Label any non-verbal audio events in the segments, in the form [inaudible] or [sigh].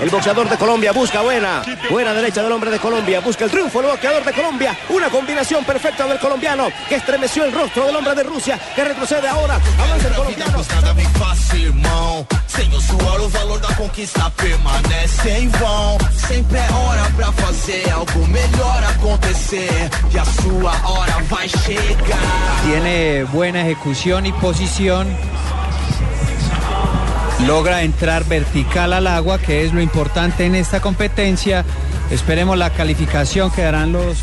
El boxeador de Colombia busca buena, buena derecha del hombre de Colombia, busca el triunfo el boxeador de Colombia, una combinación perfecta del colombiano que estremeció el rostro del hombre de Rusia, que retrocede ahora, avanza el colombiano. Nada me fácil, irmão. Sem o suor, o valor da conquista permanece em vão. Sempre é hora pra fazer algo melhor acontecer. E a sua hora vai chegar. Tiene buena ejecución y posición. Logra entrar vertical al agua, que es lo importante en esta competencia. Esperemos la calificación que darán los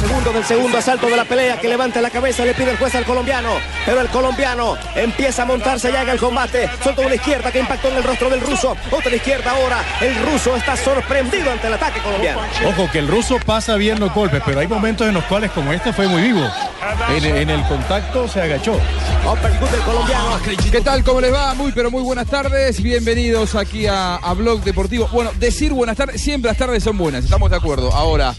Segundo del segundo asalto de la pelea que levanta la cabeza, le pide el juez al colombiano, pero el colombiano empieza a montarse ya en el combate, soltó una izquierda que impactó en el rostro del ruso, otra izquierda ahora, el ruso está sorprendido ante el ataque colombiano. Ojo, que el ruso pasa bien los golpes, pero hay momentos en los cuales, como este, fue muy vivo. En, en el contacto se agachó. Colombiano. ¿Qué tal? ¿Cómo les va? Muy, pero muy buenas tardes. Bienvenidos aquí a, a Blog Deportivo. Bueno, decir buenas tardes, siempre las tardes son buenas, estamos de acuerdo. Ahora,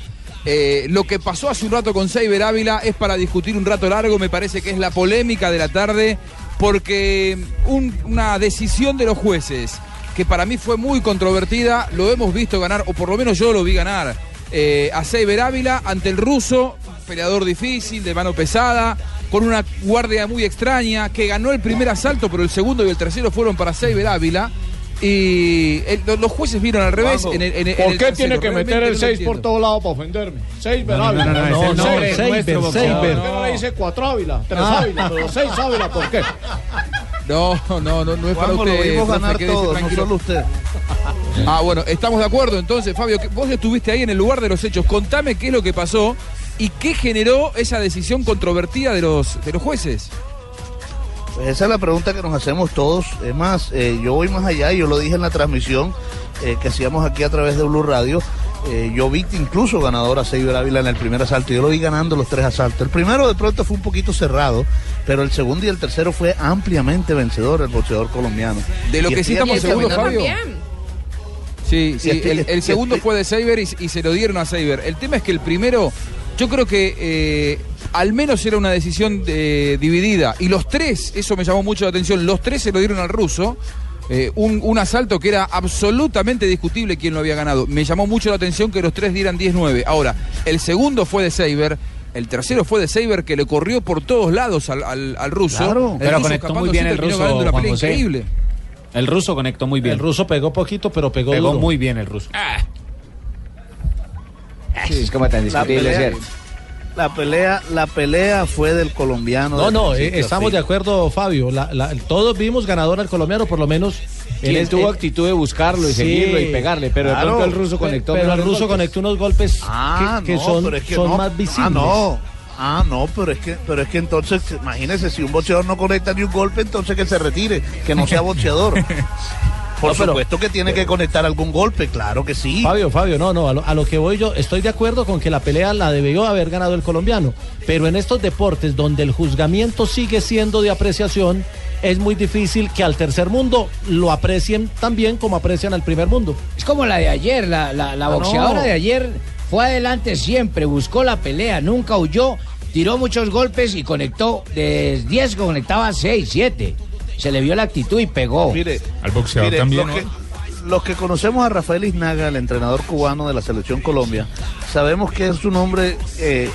eh, lo que pasó hace un rato con Seiber Ávila es para discutir un rato largo, me parece que es la polémica de la tarde, porque un- una decisión de los jueces, que para mí fue muy controvertida, lo hemos visto ganar, o por lo menos yo lo vi ganar, eh, a Seiber Ávila ante el ruso, peleador difícil, de mano pesada, con una guardia muy extraña, que ganó el primer asalto, pero el segundo y el tercero fueron para Seiber Ávila. Y el- lo- los jueces vieron al revés. En el- en el- en ¿Por el qué tiene que meter el no 6 entiendo. por todos lados para ofenderme? 6 No, no, no, no, Ávila. seis, Seiber, nuestro boxeador. ¿Por qué no le dice 4 Ávila? 3 Ávila, pero 6 Ávila, ¿por qué? No, no, no, no es para Juanjo, lo usted. vimos ganar todos, no solo usted. Ah, bueno, estamos de acuerdo entonces, Fabio. que Vos estuviste ahí en el lugar de los hechos. Contame qué es lo que pasó y qué generó esa decisión controvertida de los, de los jueces. Esa es la pregunta que nos hacemos todos. Es más, eh, yo voy más allá, yo lo dije en la transmisión eh, que hacíamos aquí a través de Blue Radio. Eh, yo vi incluso ganador a Seiber Ávila en el primer asalto. Yo lo vi ganando los tres asaltos. El primero de pronto fue un poquito cerrado, pero el segundo y el tercero fue ampliamente vencedor el boxeador colombiano. De lo Y que sí estamos seguros, Fabio. Sí, sí, estoy- el, segundo estoy- fue de Saber y, y se lo dieron a Saber. El tema es que el primero, yo creo que al menos era una decisión eh, dividida. Y los tres, eso me llamó mucho la atención, los tres se lo dieron al ruso. Eh, un, un asalto que era absolutamente discutible quién lo había ganado. Me llamó mucho la atención que los tres dieran 10-9. Ahora, el segundo fue de Saber. El tercero fue de Saber que le corrió por todos lados al, al- al ruso. Claro. El Pero ruso conectó muy bien el ruso, una pelea José. increíble. El ruso conectó muy bien. El ruso pegó poquito, pero pegó, pegó duro. muy bien el ruso. Es como tan discutible. La pelea, la pelea fue del colombiano. No, de no, eh, estamos de acuerdo, Fabio. La- la- todos vimos ganador al colombiano, por lo menos. Es- tuvo actitud de buscarlo y sí, seguirlo y pegarle, pero claro. de pronto el ruso conectó. Pero el ruso golpes. conectó unos golpes Ah, que, que no, son, pero es que son no. más visibles. Ah, no. Ah, no, pero es que, pero es que entonces, imagínese, si un boxeador no conecta ni un golpe, entonces que se retire, que no sea boxeador. [laughs] Por No, pero- supuesto que tiene que conectar algún golpe, claro que sí. Fabio, Fabio, no, no, a lo, a lo que voy yo, estoy de acuerdo con que la pelea la debió haber ganado el colombiano, pero en estos deportes donde el juzgamiento sigue siendo de apreciación, es muy difícil que al tercer mundo lo aprecien tan bien como aprecian al primer mundo. Es como la de ayer, la, la, la Ah, boxeadora no. de ayer fue adelante siempre, buscó la pelea, nunca huyó, tiró muchos golpes y conectó, de 10 conectaba 6, 7. Se le vio la actitud y pegó. Mire, Al boxeador mire, también, los, que, los que conocemos a Rafael Iznaga, el entrenador cubano de la selección Colombia, sabemos que es un hombre eh,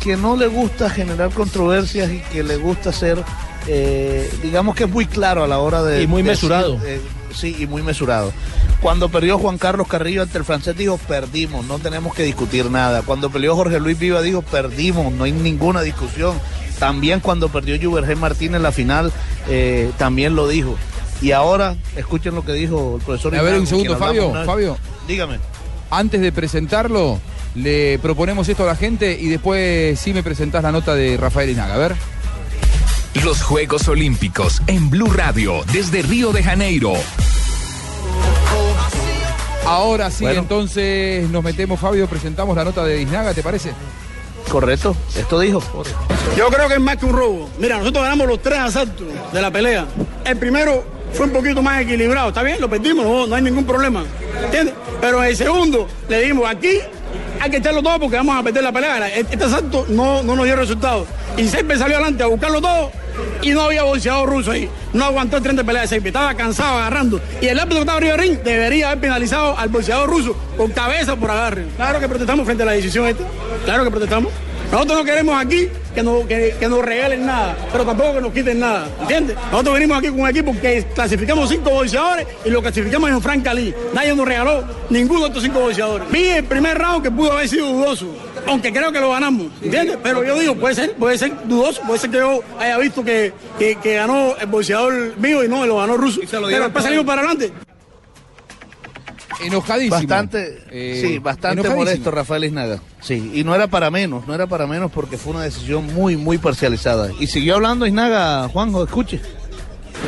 que no le gusta generar controversias y que le gusta ser, eh, digamos que es muy claro a la hora de... Y muy de mesurado. decir, eh, sí, y muy mesurado. Cuando perdió Juan Carlos Carrillo ante el francés dijo, perdimos, no tenemos que discutir nada. Cuando peleó Jorge Luis Viva dijo, perdimos, no hay ninguna discusión. También cuando perdió Juvergen Martínez en la final, eh, también lo dijo. Y ahora, escuchen lo que dijo el profesor. A ver, un segundo, Fabio, una. Fabio. Dígame. Antes de presentarlo, le proponemos esto a la gente y después sí me presentás la nota de Rafael Inaga. A ver. Los Juegos Olímpicos en Blue Radio desde Río de Janeiro. Ahora sí, Bueno. entonces nos metemos, Fabio, presentamos la nota de Isnaga, ¿te parece? Correcto, esto dijo. Yo creo que es más que un robo. Mira, nosotros ganamos los tres asaltos de la pelea. El primero fue un poquito más equilibrado. Está bien, lo perdimos, no, hay ningún problema. ¿Entiendes? Pero el segundo le dimos aquí. Hay que echarlo todo porque vamos a perder la pelea. Este asalto no, no nos dio resultado. Y Seipe salió adelante a buscarlo todo y no había boxeador ruso ahí. No aguantó el tren de pelea. Estaba cansado agarrando. Y el árbitro que estaba arriba ring debería haber penalizado al boxeador ruso con cabeza por agarre. Claro que protestamos frente a la decisión esta. Claro que protestamos. Nosotros no queremos aquí que nos, que, que nos regalen nada, pero tampoco que nos quiten nada, ¿entiendes? Nosotros venimos aquí con un equipo que clasificamos cinco boxeadores y lo clasificamos en Frank Cali. Nadie nos regaló ninguno de estos cinco boxeadores. Vi el primer round que pudo haber sido dudoso, aunque creo que lo ganamos, ¿entiendes? Pero yo digo, puede ser, puede ser dudoso, puede ser que yo haya visto que, que, que ganó el boxeador mío y no, lo ganó ruso. Pero después salimos para adelante. Enojadísimo. Bastante, Eh, sí, bastante enojadísimo. molesto Rafael Isnaga. Sí, y no era para menos, no era para menos porque fue una decisión muy, muy parcializada. Y siguió hablando Isnaga, Juanjo, escuche.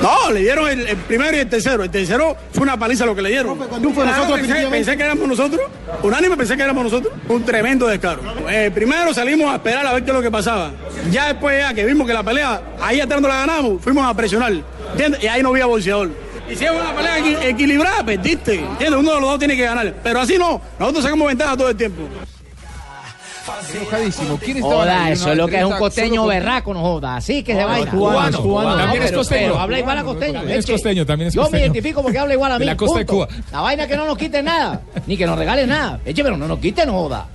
No, le dieron el, el primero y el tercero. El tercero fue una paliza lo que le dieron. fue Claro, nosotros, pensé, pensé que éramos nosotros. Unánime pensé que éramos nosotros. Un tremendo descaro. Eh, primero salimos a esperar a ver qué es lo que pasaba. Ya después, ya que vimos que la pelea, ahí atrás no la ganamos, fuimos a presionar. ¿Entiendes? Y ahí no había boxeador. Y si es una pelea equi- equilibrada, perdiste. ¿Entiendes? Uno de los dos tiene que ganar. Pero así no. Nosotros sacamos ventaja todo el tiempo. Enojadísimo. ¿Quién estaba en Joda, la eso es lo que es un costeño berraco, no joda. Así que se vaina. es cubano, cubano. No, También es costeño. pero habla igual a costeño. También es costeño, también es Yo me costeño. identifico porque habla igual a mí. La costa de. Cuba. La vaina que no nos quiten nada. Ni que nos regalen nada. Eche, pero no nos quiten, no joda.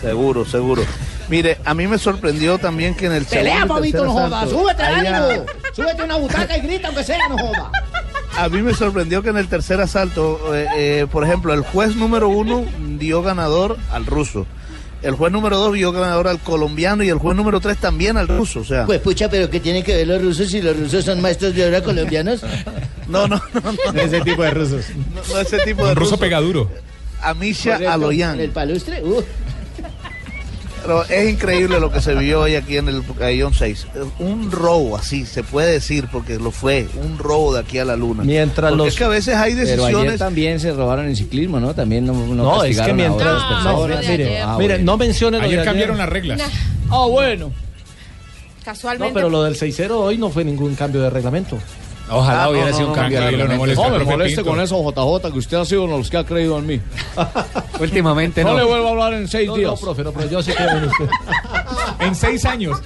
Seguro, seguro. Mire, a mí me sorprendió también que en el Pelea, tercer no joda. Súbete ánimo. Súbete a una butaca y grita aunque sea, no joda. A mí me sorprendió que en el tercer asalto, eh, eh, por ejemplo, el juez número uno dio ganador al ruso. El juez número dos dio ganador al colombiano y el juez número tres también al ruso. O sea, Pues pucha, pero ¿qué tienen que ver los rusos si los rusos son maestros de obra colombianos? [laughs] no, no, no, no. Ese tipo de rusos. No, no ese tipo de Un ruso ruso. pegaduro. Amisha Correcto. Aloyan. ¿El palustre? Uh. Pero es increíble lo que se vio hoy aquí en el Pabellón 6. Un robo, así se puede decir, porque lo fue, un robo de aquí a la luna. Mientras Porque los- es que a veces hay Pero ayer decisiones. también se robaron el ciclismo, ¿no? También no, no, No, es que mientras. ahora no, personas. mire, Ah, mire, bueno. no mencione lo de Ayer ayer. cambiaron las reglas. Ah, bueno. Casualmente. No, pero lo del 6-0 hoy no fue ningún cambio de reglamento. Ojalá Ah, hubiera no, sido no, un no, cambio de no moleste, No me moleste con eso, JJ, que usted ha sido uno de los que ha creído en mí. [laughs] Últimamente No, no. le vuelvo a hablar en seis No, días. no, profe, no, pero yo sí creo en usted. [laughs] En seis años.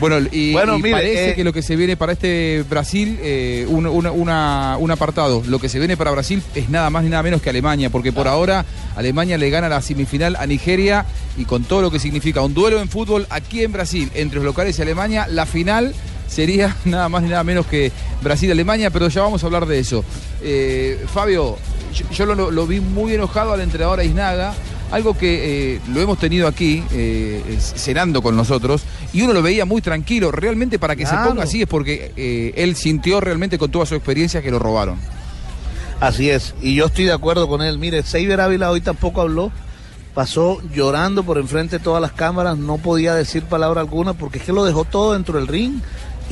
Bueno, y, Bueno, y mire, parece eh, que lo que se viene para este Brasil, eh, un, una- una- un apartado, lo que se viene para Brasil es nada más ni nada menos que Alemania, porque por ahora Alemania le gana la semifinal a Nigeria y con todo lo que significa un duelo en fútbol aquí en Brasil entre los locales y Alemania, la final sería [laughs] nada más ni nada menos que Brasil-Alemania, pero ya vamos a hablar de eso. Eh, Fabio, yo, yo lo, lo vi muy enojado al entrenador Aiznaga, algo que eh, lo hemos tenido aquí eh, cenando con nosotros y uno lo veía muy tranquilo. Realmente para que se ponga así es porque él sintió realmente con toda su experiencia que lo robaron. Así es, y yo estoy de acuerdo con él. Mire, Seiber Ávila hoy tampoco habló, pasó llorando por enfrente de todas las cámaras, no podía decir palabra alguna porque es que lo dejó todo dentro del ring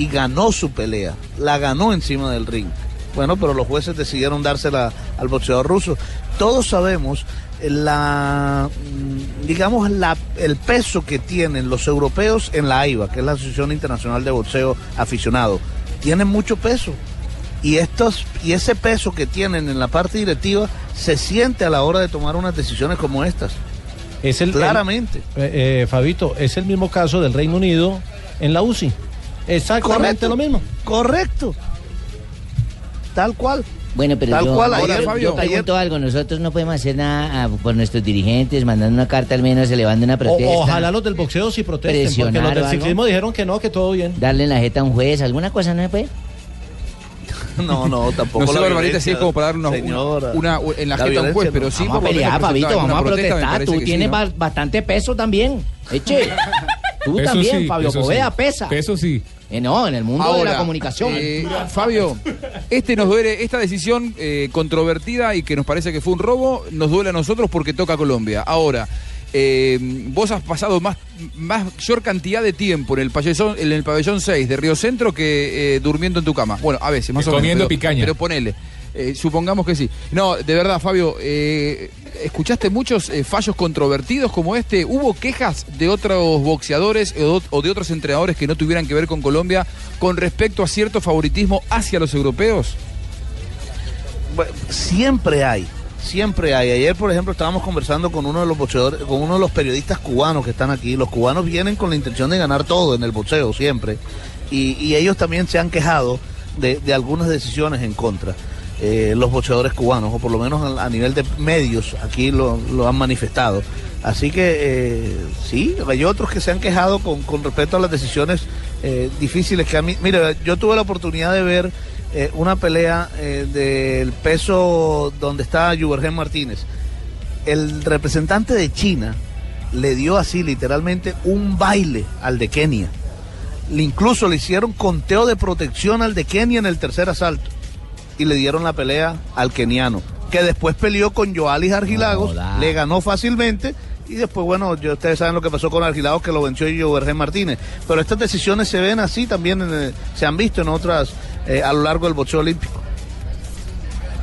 y ganó su pelea, la ganó encima del ring. Bueno, pero los jueces decidieron dársela al boxeador ruso. Todos sabemos la, mm, digamos, la, el peso que tienen los europeos en la AIBA, que es la Asociación Internacional de Boxeo Aficionado. Tienen mucho peso y estos y ese peso que tienen en la parte directiva se siente a la hora de tomar unas decisiones como estas. Es el, Claramente. el- eh, eh, Fabito, es el mismo caso del Reino Unido en la UCI. Exactamente Correcto. lo mismo. Correcto. Tal cual. Bueno, pero Tal yo, cual, yo- ayer, yo, Fabio, pregunto algo. Nosotros no podemos hacer nada ah, por nuestros dirigentes, mandando una carta al menos, elevando una O- protesta. ojalá los del boxeo sí protesten, porque Presionar los del ciclismo dijeron que no, que todo bien. Darle en la jeta a un juez, alguna cosa no se puede. [laughs] No, no, tampoco No sé, la Barbarita, si es como para darle una, señora. una, una- en la, La jeta a un juez, pero sí Vamos a pelear, Fabito, vamos a protestar. Tú sí, tienes bastante peso también. Eche. Tú Eso también, sí, Fabio sí. Poveda, pesa. Eso sí. Eh, no, en el mundo de Ahora, la comunicación. eh, Fabio, este nos duele, esta decisión eh, controvertida y que nos parece que fue un robo, nos duele a nosotros porque toca a Colombia. Ahora, eh, vos has pasado más, mayor cantidad de tiempo en el pabellón, en el pabellón 6 de Río Centro que eh, durmiendo en tu cama. Bueno, a veces, más o menos. comiendo pero- picaña. Pero ponele. Eh, supongamos que sí. No, de verdad, Fabio, eh, ¿escuchaste muchos eh, fallos controvertidos como este? ¿Hubo quejas de otros boxeadores o, de otros entrenadores que no tuvieran que ver con Colombia con respecto a cierto favoritismo hacia los europeos? Siempre hay, siempre hay. Ayer, por ejemplo, estábamos conversando con uno de los boxeadores, con uno de los periodistas cubanos que están aquí. Los cubanos vienen con la intención de ganar todo en el boxeo, siempre. Y, ellos también se han quejado de algunas decisiones en contra. Eh, los boxeadores cubanos, o por lo menos a, nivel de medios, aquí lo, lo han manifestado. Así que eh, sí, hay otros que se han quejado con, con respecto a las decisiones eh, difíciles que a mí. Mira, yo tuve la oportunidad de ver una pelea del peso donde está Yubergen Martínez. El representante de China le dio así literalmente un baile al de Kenia. Incluso le hicieron conteo de protección al de Kenia en el tercer asalto y le dieron la pelea al keniano, que después peleó con Joalis Argilagos, le ganó fácilmente y después, bueno, yo, ustedes saben lo que pasó con Argilagos, que lo venció Jovergen Martínez. Pero estas decisiones se ven así también, en, eh, se han visto en otras eh, a lo largo del boxeo olímpico.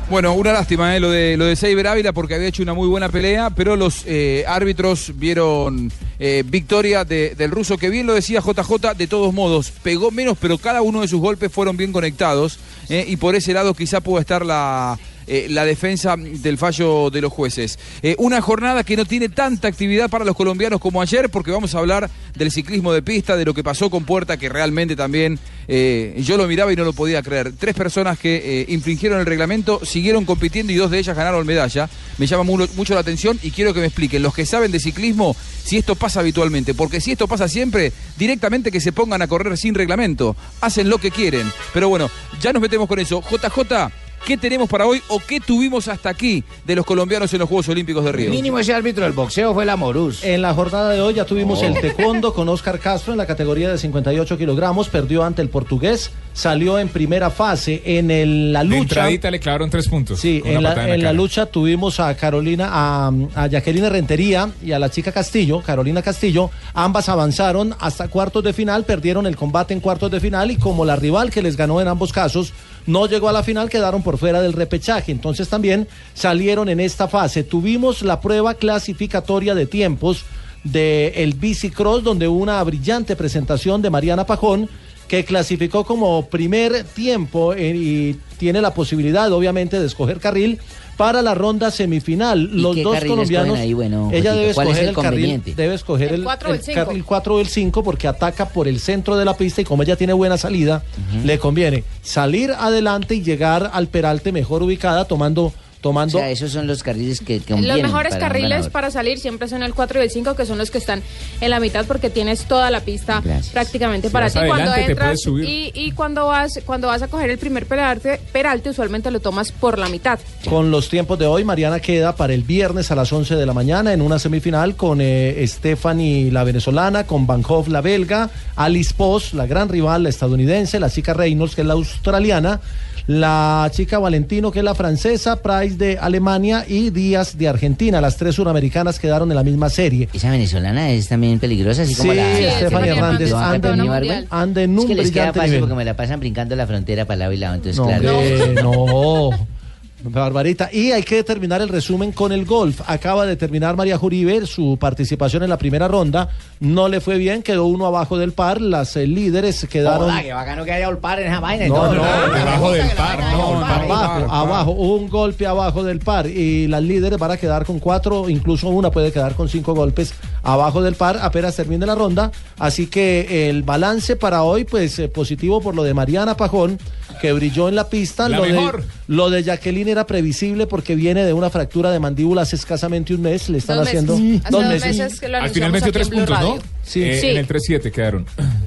Bueno, una lástima eh, lo de lo de Seiber Ávila porque había hecho una muy buena pelea, pero los eh, árbitros vieron eh, victoria de- del ruso, que bien lo decía JJ, de todos modos, pegó menos, pero cada uno de sus golpes fueron bien conectados, eh, y por ese lado quizá pueda estar la, eh, la defensa del fallo de los jueces. Eh, una jornada que no tiene tanta actividad para los colombianos como ayer, porque vamos a hablar del ciclismo de pista, de lo que pasó con Puerta, que realmente también eh, yo lo miraba y no lo podía creer. Tres personas que infringieron el reglamento, siguieron compitiendo y dos de ellas ganaron medalla. Me llama mu- mucho la atención y quiero que me expliquen los que saben de ciclismo si esto pasa habitualmente, porque si esto pasa siempre, directamente que se pongan a correr sin reglamento, hacen lo que quieren. Pero bueno, ya nos metemos con eso. JJ. ¿Qué tenemos para hoy o qué tuvimos hasta aquí de los colombianos en los Juegos Olímpicos de Río? Mínimo ese árbitro del boxeo fue la Morús. En la jornada de hoy ya tuvimos Oh. el taekwondo con Oscar Castro en la categoría de 58 kilogramos, perdió ante el portugués, salió en primera fase en el- la De lucha. entradita le clavaron tres puntos. Sí, en, la, patada en la lucha tuvimos a Carolina, a, a Jacqueline Rentería y a la chica Castillo, Carolina Castillo. Ambas avanzaron hasta cuartos de final, perdieron el combate en cuartos de final y como la rival que les ganó en ambos casos no llegó a la final, quedaron por fuera del repechaje. Entonces también salieron en esta fase. Tuvimos la prueba clasificatoria de tiempos del el bicicross, donde hubo una brillante presentación de Mariana Pajón que clasificó como primer tiempo eh, y tiene la posibilidad, obviamente, de escoger carril para la ronda semifinal. Los qué dos colombianos, ahí? Bueno, ella debe ¿cuál es escoger el el, carril, conveniente? debe escoger El el, cuatro el el cinco. carril 4 o el 5 porque ataca por el centro de la pista y como ella tiene buena salida, le conviene salir adelante y llegar al peralte mejor ubicada tomando tomando O sea, esos son los carriles que, que Los mejores para carriles para salir siempre son el 4 y el 5, que son los que están en la mitad porque tienes toda la pista Gracias. prácticamente Si para ti. Cuando adelante, entras y, y cuando vas cuando vas a coger el primer peralte, peralte, usualmente lo tomas por la mitad. Con los tiempos de hoy, Mariana queda para el viernes a las 11 de la mañana en una semifinal con eh, Stephanie, la venezolana, con Van Hoff, la belga, Alice Post, la gran rival, la estadounidense, la chica Reynolds, que es la australiana, la chica Valentino, que es la francesa, Price de Alemania y Díaz de Argentina. Las tres suramericanas quedaron en la misma serie. Esa venezolana es también peligrosa, así como Sí, la... Stephanie Hernández, ¿Lo van a anda en, campeonar un- mundial? anda en Es que les queda fácil porque me la pasan brincando la frontera para lado y lado, entonces No, claro. hombre, no. [laughs] Barbarita. Y hay que terminar el resumen con el golf. Acaba de terminar María Juribe su participación en la primera ronda. No le fue bien, quedó uno abajo del par. Las eh, líderes quedaron. Que bacano que haya par en esa vaina y No, no, Debajo del par, no, abajo, abajo, un golpe abajo del par y las líderes van a quedar con cuatro, incluso una puede quedar con cinco golpes abajo del par apenas termine la ronda, así que el balance para hoy pues eh, positivo por lo de Mariana Pajón que brilló en la pista, La lo de, lo de Jacqueline era previsible porque viene de una fractura de mandíbula hace escasamente un mes, le están Dos haciendo meses. Hace dos dos meses. meses que lo Al final metió tres puntos, ¿no? Sí. Eh, Sí. En el 3-7 quedaron. [clears throat]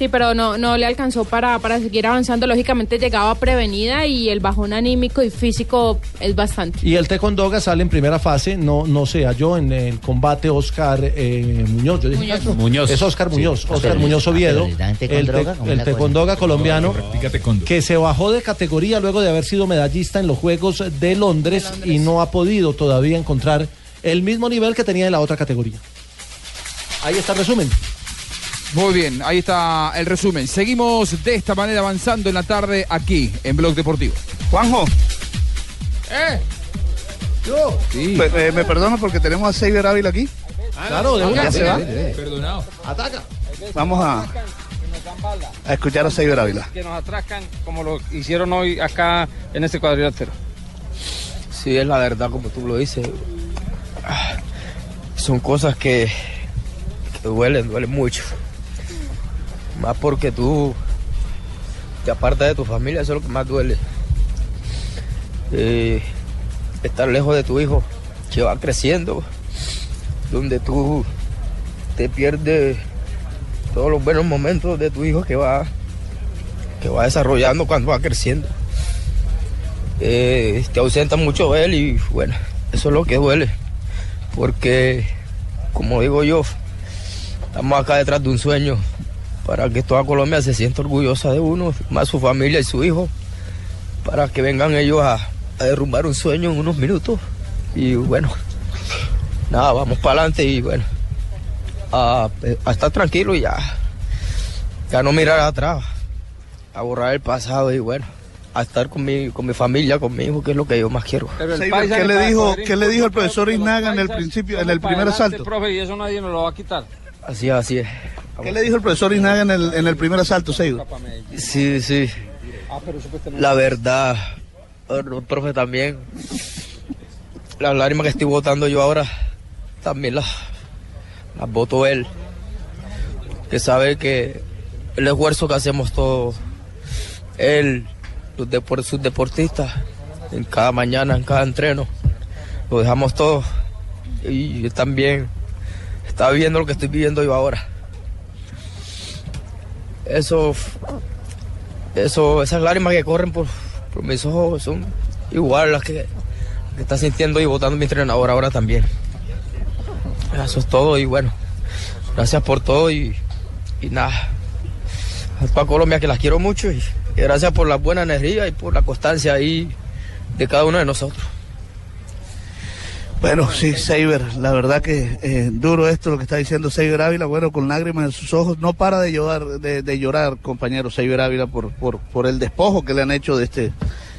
Sí, pero no, no le alcanzó para, para seguir avanzando. Lógicamente llegaba prevenida y el bajón anímico y físico es bastante. Y el Tecondoga sale en primera fase, no, no se halló en el combate Oscar eh, Muñoz. Yo dije Muñoz. [laughs] Es Oscar. Muñoz, Ah, Oscar pero- Muñoz ah, Oviedo. dan El, Tecondoga, colombiano que se bajó de categoría luego de haber sido medallista en los Juegos de Londres, y no ha podido todavía encontrar el mismo nivel que tenía en la otra categoría. Ahí está el resumen. Muy bien, ahí está el resumen. Seguimos de esta manera avanzando en la tarde aquí en Blog Deportivo. Juanjo. ¿Eh? Yo. Me, me perdona porque tenemos a Seiber Ávila aquí. Claro, de una. Ya se va. Perdonado. Ataca. Vamos a, a escuchar a Seiber Ávila. que nos atracan como lo hicieron hoy acá en este cuadrilátero. Sí, es la verdad, como tú lo dices. Ah, Son cosas que, que duelen, duelen mucho. Más porque tú te apartas de tu familia, eso es lo que más duele. Eh, estar lejos de tu hijo, que va creciendo, donde tú te pierdes todos los buenos momentos de tu hijo que va, que va desarrollando cuando va creciendo eh, te ausenta mucho él y bueno, eso es lo que duele. Porque, como digo yo, estamos acá detrás de un sueño para que toda Colombia se sienta orgullosa de uno, más su familia y su hijo, para que vengan ellos a, a derrumbar un sueño en unos minutos. Y bueno, nada, vamos para adelante y bueno, a, a estar tranquilo y ya, ya no mirar atrás, a borrar el pasado y bueno, a estar con mi, con mi familia, con mi hijo, que es lo que yo más quiero. ¿qué le dijo, qué le dijo el profesor Iznaga en el principio, en el primer asalto? Profe, y eso nadie nos lo va a quitar. Así es, así es. ¿Qué le dijo el profesor Iznaga en el, primer asalto, Seiber? Sí, sí. La verdad, el profe también. Las lágrimas que estoy botando yo ahora, también las, las boto él. Que sabe que el esfuerzo que hacemos todos, él, los depor- sus deportistas, en cada mañana, en cada entreno, lo dejamos todo. Y también está viviendo lo que estoy viviendo yo ahora. Eso eso, esas lágrimas que corren por, por mis ojos son igual las que, que está sintiendo y votando mi entrenador ahora también. Eso es todo y bueno, gracias por todo y, y nada. Para Colombia que las quiero mucho y, y gracias por la buena energía y por la constancia ahí de cada uno de nosotros. Bueno, sí, Seiber, la verdad que eh, duro esto lo que está diciendo Seiber Ávila, bueno, con lágrimas en sus ojos, no para de llorar, de, de llorar, compañero Seiber Ávila, por, por, por el despojo que le han hecho de este,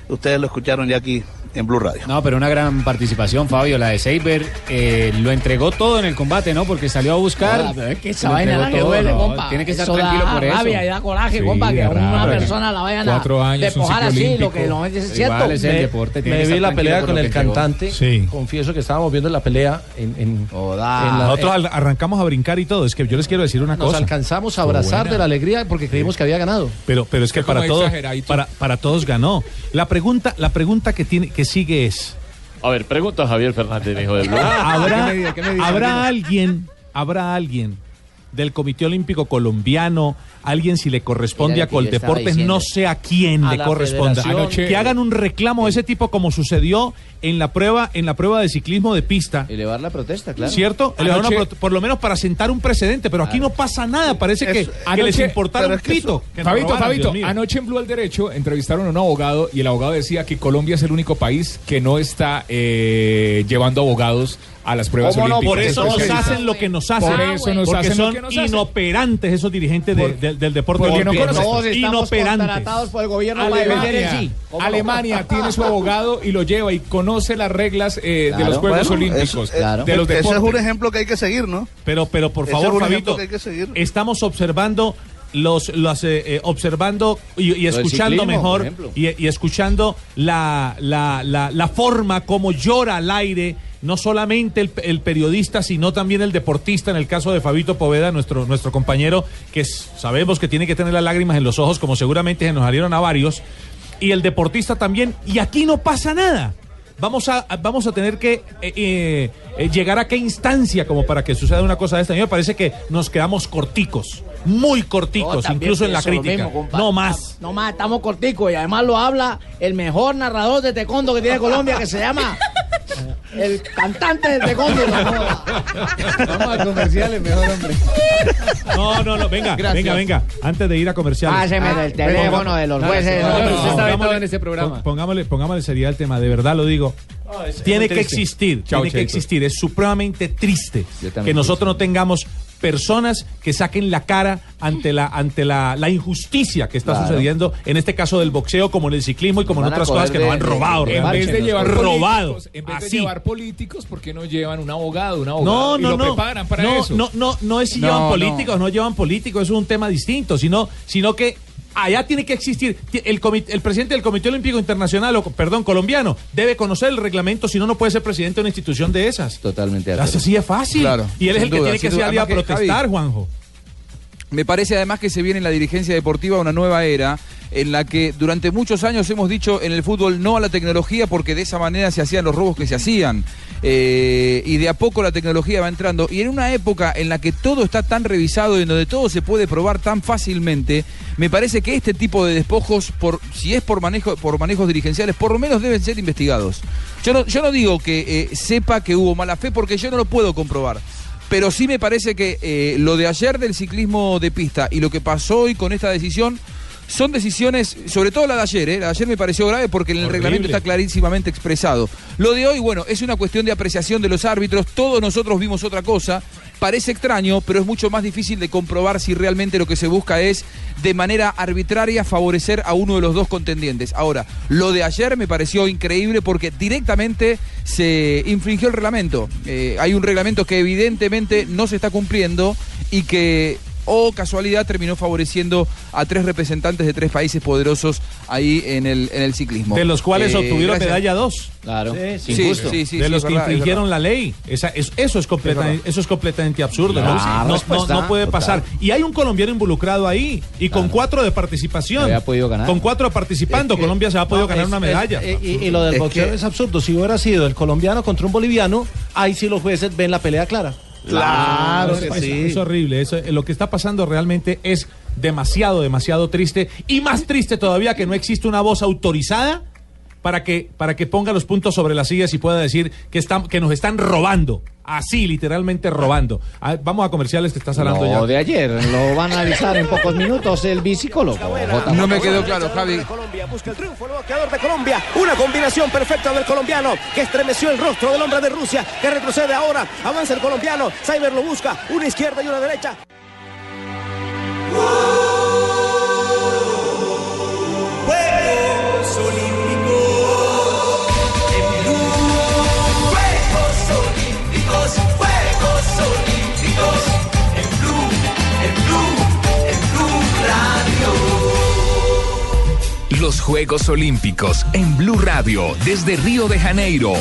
ustedes lo escucharon ya aquí en Blue Radio. No, pero una gran participación, Fabio, la de Seiber. eh, lo entregó todo en el combate, ¿no? Porque salió a buscar. Pero es que esa Lo vaina la que duele, no, compa. Tiene que estar Eso tranquilo da por eso. rabia y da coraje, Sí, compa, que a una persona la vayan a Cuatro años, un despojar así, lo que no es cierto. Igual es el Me- deporte, tiene me que vi estar la pelea con el cantante. Confieso que estábamos viendo la pelea en, en, en la- Nosotros en- al- arrancamos a brincar y todo. Es que yo les quiero decir una nos cosa. alcanzamos a abrazar de la alegría porque creímos que había ganado. Pero, pero es que para todos, para todos ganó. La pregunta, la pregunta que tiene, que sigue es. A ver, pregunta a Javier Fernández, mi hijo del [laughs] blog. ¿Habrá, ¿Qué me dice? ¿Qué me dice? habrá alguien, habrá alguien del Comité Olímpico Colombiano, alguien si le corresponde a Coldeportes, no sé a quién A le corresponda. Anoche- que hagan un reclamo de ese tipo como sucedió en la prueba, en la prueba de ciclismo de pista. Elevar la protesta, claro. ¿Cierto? Elevar una por lo menos para sentar un precedente, pero aquí no pasa nada, parece que, Eso- que les anoche- pero un es que pito. que Fabito, Fabito, anoche en Blue al Derecho entrevistaron a un abogado y el abogado decía que Colombia es el único país que no está eh, llevando abogados a las pruebas ¿Cómo no? olímpicas. Por eso nos hacen lo que nos hacen. Por eso nos porque hacen son lo que nos hacen. inoperantes esos dirigentes de- del- del deporte porque no olímpico. conocen. Todos estamos Inoperantes. contratados por el gobierno Alemania, sí. ¿Cómo no? Alemania tiene su abogado y lo lleva y conoce las reglas eh, de los Juegos Bueno, Olímpicos, eso- de los Ese es deportes. un ejemplo que hay que seguir, ¿no? Pero, pero por favor, es Fabito, ejemplo que hay que seguir. estamos observando los, los eh, eh, observando y, escuchando ciclismo, mejor y, y escuchando la, la, la, la forma como llora al aire no solamente el, el periodista sino también el deportista en el caso de Fabito Poveda nuestro nuestro compañero que sabemos que tiene que tener las lágrimas en los ojos como seguramente se nos salieron a varios y el deportista también y aquí no pasa nada Vamos a, vamos a tener que eh, eh, eh, llegar a qué instancia como para que suceda una cosa de esta. A mí me parece que nos quedamos corticos. Muy corticos, incluso en la crítica. mismo, no más. No más, estamos corticos y además lo habla el mejor narrador de taekwondo que tiene Colombia que se llama el cantante de taekwondo. [laughs] Vamos a comerciales, mejor hombre. No, no, no, venga, Gracias. venga, venga. Antes de ir a comerciales. Páseme el teléfono de los jueces. No, pero usted está Pongámosle- vetado en programa. pon- Pongámosle, pongámosle seriedad al tema, de verdad lo digo. tiene que triste. existir, Chao, tiene que existir. Es supremamente triste que nosotros no tengamos personas que saquen la cara ante la ante la, la injusticia que está Claro. sucediendo en este caso del boxeo como en el ciclismo y como en otras cosas que coger nos han de- robado En vez de llevar robado en vez de así llevar políticos, ¿por qué no llevan un abogado, un no, abogado y no, lo no. preparan para no, eso? no, no, no es si No, llevan no. políticos, no. llevan políticos, eso es un tema distinto, sino, sino que allá tiene que existir ti- el, el presidente del Comité Olímpico Internacional, o, perdón, colombiano, debe conocer el reglamento, si no, no puede ser presidente de una institución de esas. Totalmente. Así sí es fácil. Claro, y él es el que tiene que salir a protestar, Javi, Juanjo. Me parece además que se viene en la dirigencia deportiva una nueva era en la que durante muchos años hemos dicho en el fútbol no a la tecnología porque de esa manera se hacían los robos que se hacían. Eh, y de a poco la tecnología va entrando. Y en una época en la que todo está tan revisado y en donde todo se puede probar tan fácilmente, me parece que este tipo de despojos, si es por, manejo, por manejos dirigenciales, por lo menos deben ser investigados. Yo no, yo no digo que eh, sepa que hubo mala fe porque yo no lo puedo comprobar. Pero sí me parece que eh, lo de ayer del ciclismo de pista y lo que pasó hoy con esta decisión son decisiones, sobre todo la de ayer, ¿eh? la de ayer me pareció grave porque en el Horrible. reglamento está clarísimamente expresado. Lo de hoy, bueno, es una cuestión de apreciación de los árbitros, todos nosotros vimos otra cosa, parece extraño, pero es mucho más difícil de comprobar si realmente lo que se busca es de manera arbitraria favorecer a uno de los dos contendientes. Ahora, lo de ayer me pareció increíble porque directamente se infringió el reglamento. Eh, hay un reglamento que evidentemente no se está cumpliendo y que o casualidad terminó favoreciendo a tres representantes de tres países poderosos ahí en el, en el ciclismo. De los cuales Eh, obtuvieron gracias. medalla 2. Claro. Sí, sí, sí, sí, de sí, los que verdad, infringieron la ley. Esa- es- eso, es completamente, eso es completamente absurdo. Claro, ¿no? no puede total. pasar. Y hay un colombiano involucrado ahí y con cuatro de participación. Había podido ganar. Con cuatro participando, Es que- Colombia se ha podido no, ganar es- una es- medalla. eh, y, y lo del Es boxeo que- es absurdo. Si hubiera sido el colombiano contra un boliviano, ahí sí los jueces ven la pelea clara. Claro, es, es- es horrible. Eso, eh, lo que está pasando realmente es demasiado, demasiado triste. Y más triste todavía que no existe una voz autorizada para que, para que ponga los puntos sobre las sillas y pueda decir que, están, que nos están robando. Así, literalmente robando. Vamos a comerciales que estás hablando No, ya. de ayer. Lo van a analizar en pocos minutos el bicicólogo. J. No me quedó claro, Javi. Colombia busca el triunfo, el bloqueador de Colombia. Una combinación perfecta del colombiano que estremeció el rostro del hombre de Rusia que retrocede ahora. Avanza el colombiano. Cyber lo busca. Una izquierda y una derecha. Los Juegos Olímpicos en Blue Radio desde Río de Janeiro.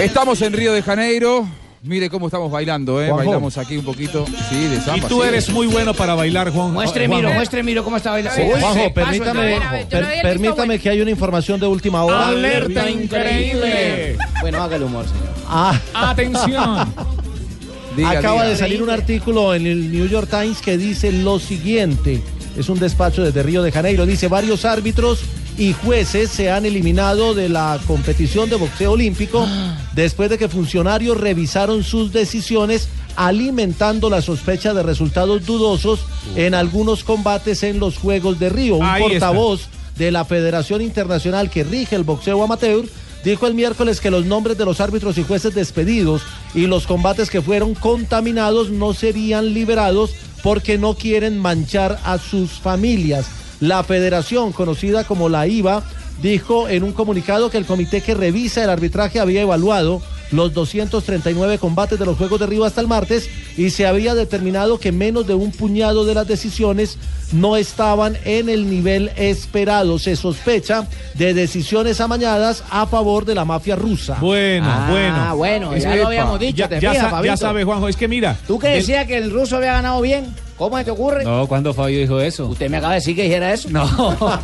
Estamos en Río de Janeiro. Mire cómo estamos bailando, ¿eh? Juanjo. Bailamos aquí un poquito. Sí, de Y samba. tú sí. eres muy bueno para bailar, Juan. Muestre, Juanjo. miro, muestre, miro cómo está bailando. Sí, Juanjo, permítame, per- permítame que hay una información de última hora. Alerta increíble. Bueno, haga el humor, señor. Ah. Atención. [laughs] Diga, Acaba diga. de salir un artículo en el New York Times que dice lo siguiente. Es un despacho desde Río de Janeiro. Dice, varios árbitros y jueces se han eliminado de la competición de boxeo olímpico después de que funcionarios revisaron sus decisiones alimentando la sospecha de resultados dudosos en algunos combates en los Juegos de Río. Un Ahí está. portavoz de la Federación Internacional que rige el boxeo amateur dijo el miércoles que los nombres de los árbitros y jueces despedidos y los combates que fueron contaminados no serían liberados porque no quieren manchar a sus familias. La federación, conocida como la IVA, dijo en un comunicado que el comité que revisa el arbitraje había evaluado los 239 combates de los Juegos de Río hasta el martes y se había determinado que menos de un puñado de las decisiones no estaban en el nivel esperado. Se sospecha de decisiones amañadas a favor de la mafia rusa. Bueno, Ah, bueno. bueno, ya lo habíamos dicho, Ya, te ya fijas, sa- ya Fabito. sabe, Juanjo. Es que mira. ¿Tú que decías que el ruso había ganado bien? ¿Cómo se te ocurre? No, ¿cuándo Fabio dijo eso? Usted me acaba de decir que dijera eso. No. [laughs]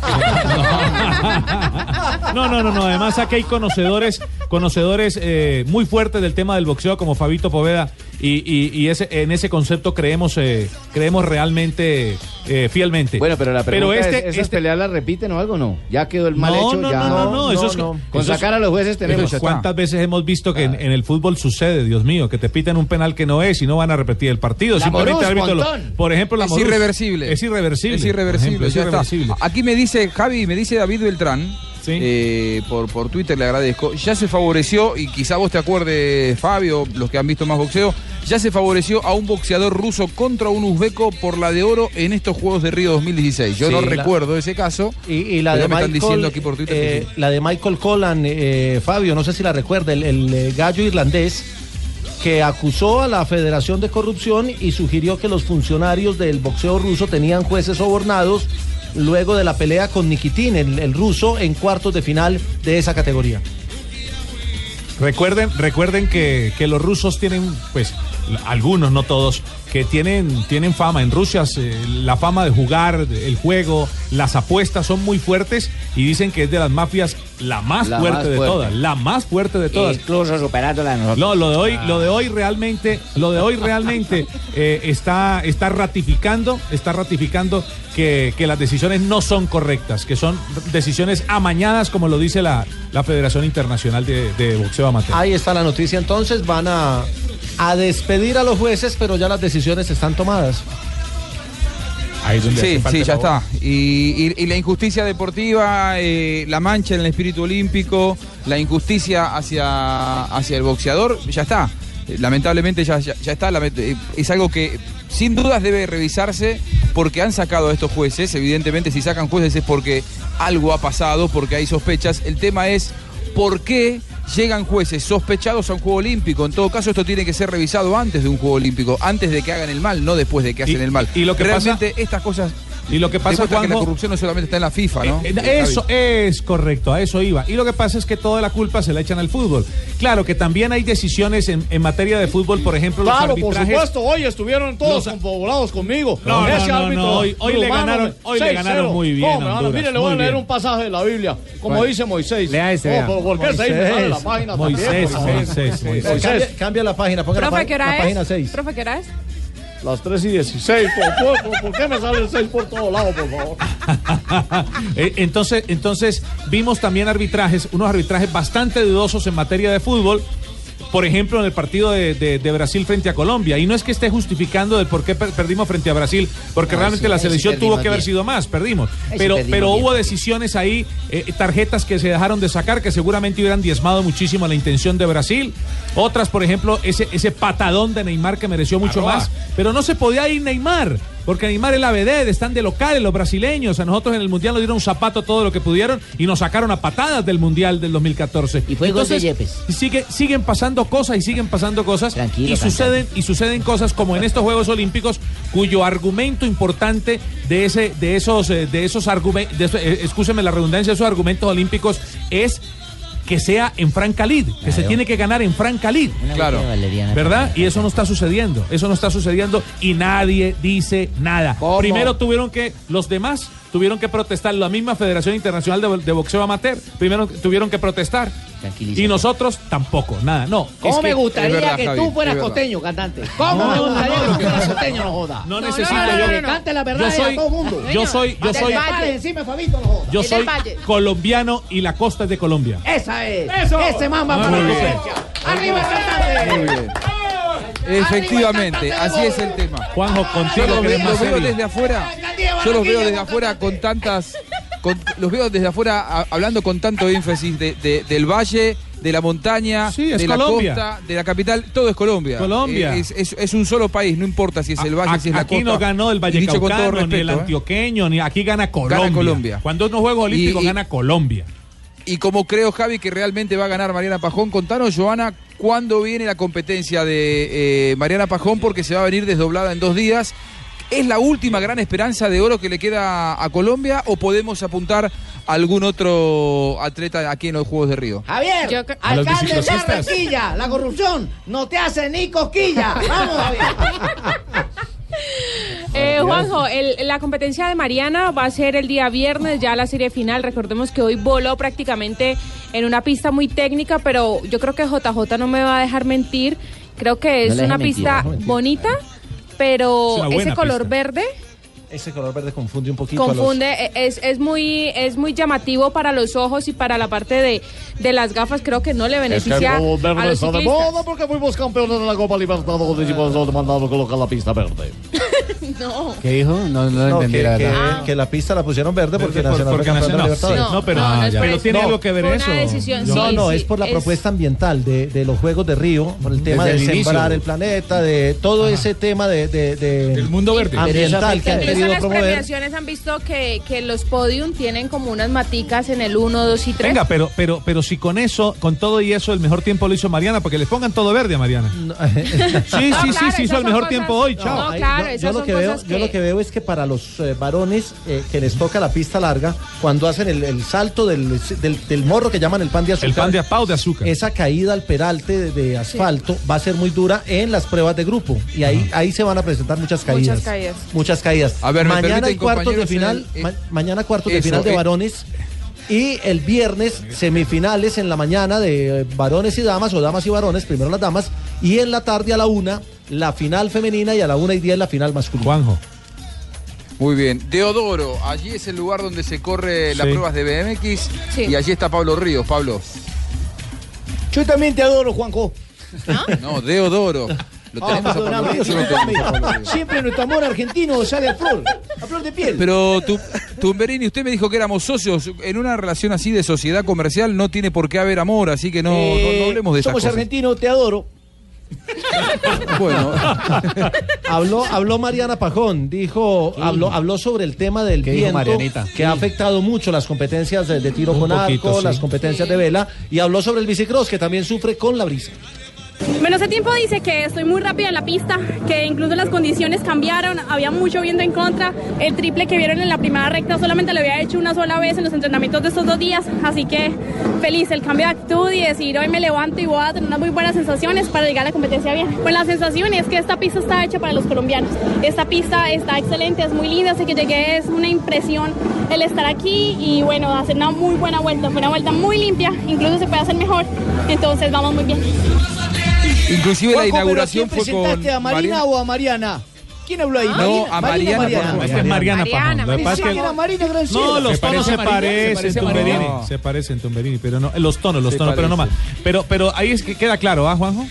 No, no, no, no. Además aquí hay conocedores, conocedores eh, muy fuertes del tema del boxeo como Fabito Poveda y, y- y ese, en ese concepto creemos, eh, creemos realmente eh, fielmente. Bueno, pero la pregunta este, es, ¿esas este- peleas las repiten o algo no? Ya quedó el mal no, hecho, no, ya... no, no, no, eso es Con eso sacar a los jueces tenemos. eso es- ¿Cuántas veces hemos visto que en, en el fútbol sucede, Dios mío, que te piten un penal que no es y no van a repetir el partido? La Simplemente Morús, el árbitro lo- montón. por ejemplo, la es Morús. irreversible. Es irreversible. Es irreversible, ejemplo, es irreversible. Aquí me dice, Javi, me dice David Beltrán, eh, por, por Twitter le agradezco, ya se favoreció, y quizá vos te acuerdes, Fabio, los que han visto más boxeo, ya se favoreció a un boxeador ruso contra un uzbeco por la de oro en estos Juegos de Río 2016. Yo Sí, no la- recuerdo ese caso, Y, y la pero de me Michael, están diciendo aquí por Twitter que eh, sí. la de Michael Collan, eh, Fabio, no sé si la recuerda, el, el, eh, gallo irlandés que acusó a la Federación de Corrupción y sugirió que los funcionarios del boxeo ruso tenían jueces sobornados luego de la pelea con Nikitin, el, el ruso, en cuartos de final de esa categoría. Recuerden, recuerden que, que los rusos tienen, pues, algunos, no todos, que tienen, tienen fama. En Rusia eh, la fama de jugar, de- el juego, las apuestas son muy fuertes y dicen que es de las mafias la más La fuerte más de fuerte. todas. La más fuerte de todas. Incluso superándola a nosotros. No, lo de hoy, lo de hoy realmente, lo de hoy realmente [laughs] eh, está, está ratificando, está ratificando que, que las decisiones no son correctas, que son decisiones amañadas, como lo dice la, la Federación Internacional de, de Boxeo Amateur. Ahí está la noticia entonces, van a, a despedir a los jueces, pero ya las decisiones están tomadas. Sí, sí, ya está. Y, y- y la injusticia deportiva, eh, la mancha en el espíritu olímpico, la injusticia hacia, hacia el boxeador, ya está. Eh, Lamentablemente ya, ya- ya está. eh, Es algo que sin dudas debe revisarse porque han sacado a estos jueces. Evidentemente, si sacan jueces es porque algo ha pasado, porque hay sospechas. El tema es por qué llegan jueces sospechados a un juego olímpico. En todo caso, esto tiene que ser revisado antes de un juego olímpico, antes de que hagan el mal, no después de que hacen el mal. y lo que Realmente estas cosas Y lo que pasa, demuestran que la Juanjo- corrupción no solamente está en la FIFA, ¿no? Eh, eh, Eso es correcto, a eso iba. Y lo que pasa es que toda la culpa se la echan al fútbol. Claro que también hay decisiones en, en materia de fútbol, por ejemplo, los Claro, por arbitrajes. supuesto, hoy estuvieron todos Los- confabulados conmigo. No, Ese no, no, árbitro no, hoy- hoy le ganaron- hoy le 6-0. ganaron muy bien ¿Cómo me van a- Honduras, Mire, le voy a leer bien. un pasaje de la Biblia, como ¿Cuál? dice Moisés. Lea ese, Oh. ¿por, por seis sale la Moisés, página Moisés, también? ¿Por qué? Moisés, Moisés. Cambia, cambia la página, ponga la, Profe, pa- ¿qué hora la es? página 6. Profe, ¿qué hora es? Las 3 y 16. ¿Por, por- por qué me sale el 6 por todos lados, por favor? [laughs] Eh, entonces, entonces vimos también arbitrajes, unos arbitrajes bastante dudosos en materia de fútbol. Por ejemplo, en el partido de, de- de Brasil frente a Colombia. Y no es que esté justificando el por qué per- perdimos frente a Brasil, porque No, realmente sí, la sí selección tuvo que haber bien. sido más, perdimos. Ahí Pero, pero bien. hubo decisiones ahí, eh, tarjetas que se dejaron de sacar, que seguramente hubieran diezmado muchísimo la intención de Brasil. Otras, por ejemplo, ese, ese patadón de Neymar que mereció mucho Arroba. más. Pero no se podía ir Neymar. Porque Neymar es la vedette, están de locales los brasileños. A nosotros en el Mundial nos dieron un zapato todo lo que pudieron y nos sacaron a patadas del Mundial del 2014. Y fue gol de Yepes. Sigue, siguen pasando cosas y siguen pasando cosas. y cantante. suceden, y suceden cosas como en estos Juegos Olímpicos, cuyo argumento importante de ese, de esos, eh, de esos argumentos, escúcheme la redundancia, de esos argumentos olímpicos es que sea en Franca Lid, que se tiene que ganar en Franca Lid. Una Claro. ¿Verdad? Y eso no está sucediendo. Eso no está sucediendo y nadie dice nada. Primero tuvieron que, los demás tuvieron que protestar, la misma Federación Internacional de, de Boxeo Amateur, primero tuvieron que protestar. Y nosotros tampoco, nada, no. ¿Cómo es me que- gustaría que tú fueras costeño, cantante? ¿Cómo me gustaría que tú fueras costeño, no joda? No necesito no, yo- Que cante la verdad yo soy- a todo mundo. yo soy- yo soy- Valle, encima, Fabito, no joda. Yo soy colombiano y la costa es de Colombia. Esa es. Eso. Ese mamba Ah, para la. ¡Arriba, cantante! Muy bien. Efectivamente, así es el tema. Juanjo, contigo Yo los, ve- veo desde afuera. Yo los veo desde afuera con tantas. con- los veo desde afuera a- hablando con tanto énfasis de- de- del valle, de la montaña, Sí, es de Colombia. la costa, de la capital. Todo es Colombia. Colombia. Eh, Es, es- es un solo país, no importa si es el valle, si es la Aquí costa. no ganó el Y Valle dicho con todo Caucano, ni el respeto, ¿eh? antioqueño, ni aquí gana Colombia. Colombia. Cuando unos Juegos Olímpicos Y- y- gana Colombia. Y como creo, Javi, que realmente va a ganar Mariana Pajón, contanos, Joana, cuándo viene la competencia de eh, Mariana Pajón, porque se va a venir desdoblada en dos días. ¿Es la última gran esperanza de oro que le queda a Colombia o podemos apuntar a algún otro atleta aquí en los Juegos de Río? Javier, Yo alcalde de. Barranquilla, la corrupción no te hace ni cosquilla. Vamos, Javier. [laughs] Eh, Juanjo, el- la competencia de Mariana va a ser el día viernes, ya la serie final. Recordemos que hoy voló prácticamente en una pista muy técnica, pero yo creo que JJ no me va a dejar mentir Creo que es No una mentir, pista no bonita, Es pero una ese color pista. verde Ese color verde confunde un poquito. a los- confunde, e- es, es muy es muy llamativo para los ojos y para la parte de, de las gafas. Creo que no le Es que el beneficia globo a verde los está de moda porque fuimos campeones de la Copa Libertadores y por eso mandado colocar la pista verde. [laughs] No. ¿Qué dijo? No, no lo No, entendí, que, la que- verdad. que la pista la pusieron verde porque Verde por- Nacional porque campeón de Nacional, Libertadores. sí. No, pero- No, no es por pero. ¿tiene algo que ver eso? decisión, No, sí, no, sí, es por la es- propuesta ambiental de, de los Juegos de Río, por el tema Desde de el inicio. sembrar el planeta, de todo ese tema de, de, de- El mundo verde. ambiental que han Incluso las promover. premiaciones han visto que, que los podium tienen como unas maticas en el 1, 2 y 3. Venga, pero, pero, pero si con eso, con todo y eso, el mejor tiempo lo hizo Mariana, porque les pongan todo verde a Mariana. [laughs] [laughs] Sí, No, sí, sí, claro, sí, hizo esas el mejor son tiempo cosas- hoy, chao. No, Ahí, claro, yo- yo, lo son que veo, cosas yo lo que- que veo es que para los eh, varones eh, que les toca la pista larga, cuando hacen el, el salto del, del- del morro que llaman el pan de azúcar. El pan de pau de azúcar. Esa caída al peralte de, de asfalto va a ser muy dura en las pruebas de grupo. Y ahí, ahí se van a presentar muchas caídas. Muchas caídas. Muchas caídas. A ver, me mañana hay cuartos de final. el- eh, ma- mañana cuartos de final de eh. varones. Y el viernes, semifinales en la mañana de eh, varones y damas, o damas y varones, primero las damas, y en la tarde a la una, la final femenina y a la una y diez la final masculina. Juanjo. Muy bien. Deodoro, allí es el lugar donde se corre las pruebas de BMX Sí. y allí está Pablo Ríos. Pablo. Yo también te adoro, Juanjo. No, Deodoro. Lo Ah, a o no? Siempre nuestro amor argentino sale a flor, a flor de piel. Pero tu, Tumberini, usted me dijo que éramos socios. En una relación así de sociedad comercial no tiene por qué haber amor, así que no, no- no, Eh, hablemos de esas Somos cosas. argentinos, te adoro. [laughs] Bueno, Habló, habló Mariana Pajón, dijo, habló, habló sobre el tema del ¿Qué dijo viento Marianita? que ha afectado mucho las competencias de, de tiro Un con poquito, arco, sí. las competencias de vela, y habló sobre el bicicross que también sufre con la brisa. Bueno, ese tiempo dice que estoy muy rápida en la pista, que incluso las condiciones cambiaron, había mucho viento en contra. El triple que vieron en la primera recta solamente lo había hecho una sola vez en los entrenamientos de estos dos días, así que feliz el cambio de actitud y decir hoy me levanto y voy a tener unas muy buenas sensaciones para llegar a la competencia bien. Pues la sensación es que esta pista está hecha para los colombianos. Esta pista está excelente, es muy linda, así que llegué, es una impresión el estar aquí y bueno, hacer una muy buena vuelta, fue una vuelta muy limpia, incluso se puede hacer mejor, entonces vamos muy bien. Inclusive la Juanjo, pero ¿a inauguración quién fue con presentaste a Marina Mariana- o a Mariana? ¿Quién habló ahí? No, a Mariana Pajón. Esta es Mariana Pajón. Que era Marina. No, los tonos se a Marina, se parecen, Tumberini. Se parecen, Tumberini, pero no, los tonos, los tonos, pero no más. Pero, pero ahí es que queda claro, ¿ah, Juanjo?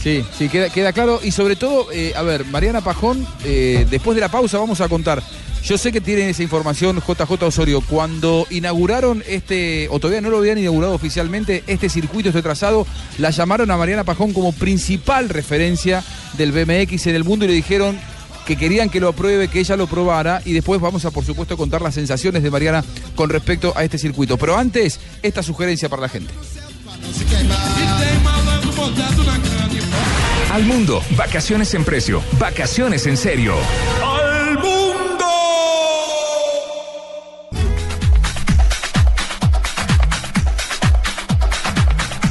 Sí, sí, queda, queda claro. Y sobre todo, eh, a ver, Mariana Pajón, eh, después de la pausa vamos a contar. Yo sé que tienen esa información JJ Osorio. Cuando inauguraron este, o todavía no lo habían inaugurado oficialmente, este circuito, este trazado, la llamaron a Mariana Pajón como principal referencia del BMX en el mundo y le dijeron que querían que lo apruebe, que ella lo probara y después vamos a por supuesto contar las sensaciones de Mariana con respecto a este circuito. Pero antes, esta sugerencia para la gente. Al mundo, vacaciones en precio, vacaciones en serio.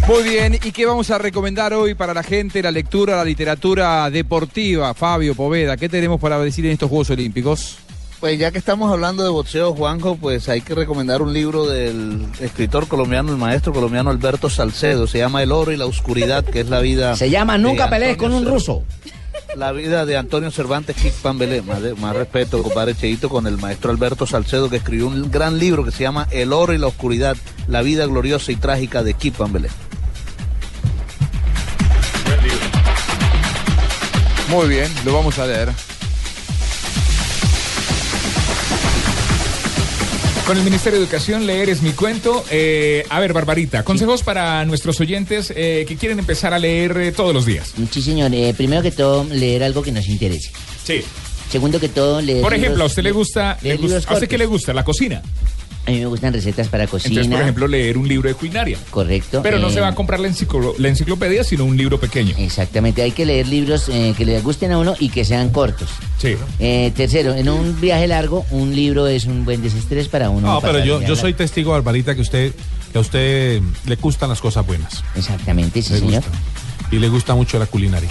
Muy bien, ¿y qué vamos a recomendar hoy para la gente? La lectura, la literatura deportiva. Fabio Poveda, ¿qué tenemos para decir en estos Juegos Olímpicos? Pues ya que estamos hablando de boxeo, Juanjo, pues hay que recomendar un libro del escritor colombiano, el maestro colombiano Alberto Salcedo. Se llama El oro y la oscuridad, que es la vida. [laughs] Se llama Nunca pelees con un ruso. La vida de Antonio Cervantes Kick Pambelé. Más, de- más respeto, compadre Cheito, con el maestro Alberto Salcedo, que escribió un gran libro que se llama El oro y la oscuridad, la vida gloriosa y trágica de Kick Pambelé. Muy bien, lo vamos a leer. Con el Ministerio de Educación, leer es mi cuento. Eh, a ver, Barbarita, consejos para nuestros oyentes eh, que quieren empezar a leer eh, todos los días. Sí, señor. Eh, primero que todo, leer algo que nos interese. Sí. Segundo que todo, leer. Por ejemplo, libros- ¿a usted le gusta, le gusta- ¿a usted qué le gusta? La cocina. A mí me gustan recetas para cocina. Entonces, por ejemplo, leer un libro de culinaria. Correcto. Pero no eh, se va a comprar la, enciclo- la enciclopedia, sino un libro pequeño. Exactamente, hay que leer libros eh, que le gusten a uno y que sean cortos. Sí. Eh, tercero, en un viaje largo, un libro es un buen desestrés para uno. No, pero yo, yo soy testigo, Barbarita, que usted, que a usted le gustan las cosas buenas. Exactamente, sí, Le señor. gusta. Y le gusta mucho la culinaria.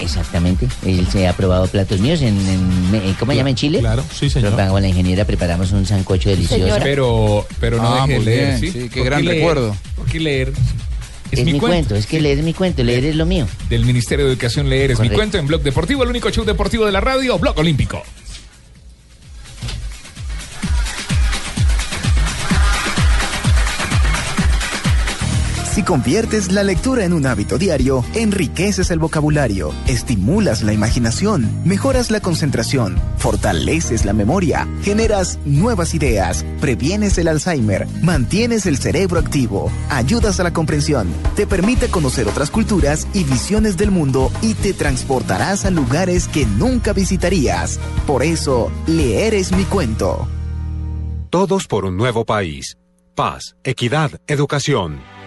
Exactamente. Él se ha probado platos míos en, en- ¿cómo se llama en Chile? Claro, sí, señor. Con la ingeniera preparamos un sancocho delicioso. Pero, pero no Ah, deje leer, bien, ¿sí? sí, qué ¿Por gran leer? recuerdo. ¿Por qué leer? Es, mi cuento. es que leer es mi cuento, leer es lo mío. Del Ministerio de Educación Leer es mi cuento en Blog Deportivo, el único show deportivo de la radio, Blog Olímpico. Si conviertes la lectura en un hábito diario, enriqueces el vocabulario, estimulas la imaginación, mejoras la concentración, fortaleces la memoria, generas nuevas ideas, previenes el Alzheimer, mantienes el cerebro activo, ayudas a la comprensión, te permite conocer otras culturas y visiones del mundo y te transportarás a lugares que nunca visitarías. Por eso, leer es mi cuento. Todos por un nuevo país. Paz, equidad, educación.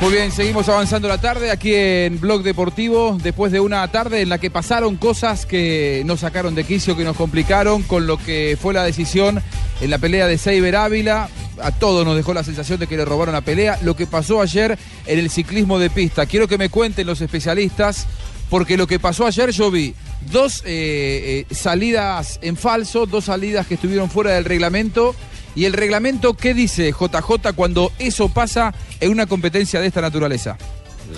Muy bien, seguimos avanzando la tarde aquí en Blog Deportivo, después de una tarde en la que pasaron cosas que nos sacaron de quicio, que nos complicaron con lo que fue la decisión en la pelea de Seiber Ávila. A todos nos dejó la sensación de que le robaron la pelea. Lo que pasó ayer en el ciclismo de pista. Quiero que me cuenten los especialistas, porque lo que pasó ayer yo vi dos eh, eh, salidas en falso, dos salidas que estuvieron fuera del reglamento. ¿Y el reglamento qué dice JJ cuando eso pasa en una competencia de esta naturaleza?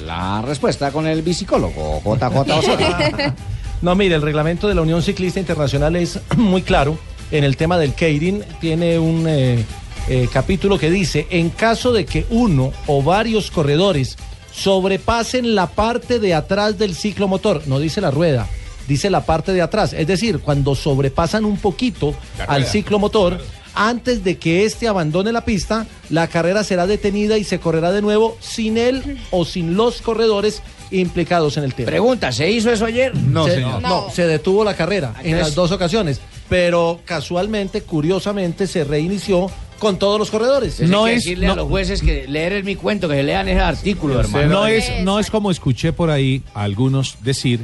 La respuesta con el bicicólogo JJ Osorio. [laughs] No, mire, el reglamento de la Unión Ciclista Internacional es [clears throat] muy claro. En el tema del Keirin tiene un eh, eh, capítulo que dice, en caso de que uno o varios corredores sobrepasen la parte de atrás del ciclomotor, no dice la rueda, dice la parte de atrás, es decir, cuando sobrepasan un poquito al ciclomotor, antes de que éste abandone la pista, la carrera será detenida y se correrá de nuevo sin él o sin los corredores implicados en el tema. Pregunta, ¿se hizo eso ayer? No, señor. No, se detuvo la carrera en Entonces- las dos ocasiones, pero casualmente, curiosamente, se reinició con todos los corredores. No es decirle a los jueces que leer es mi cuento, que se lean ese artículo, hermano. No es, no es como escuché por ahí a algunos decir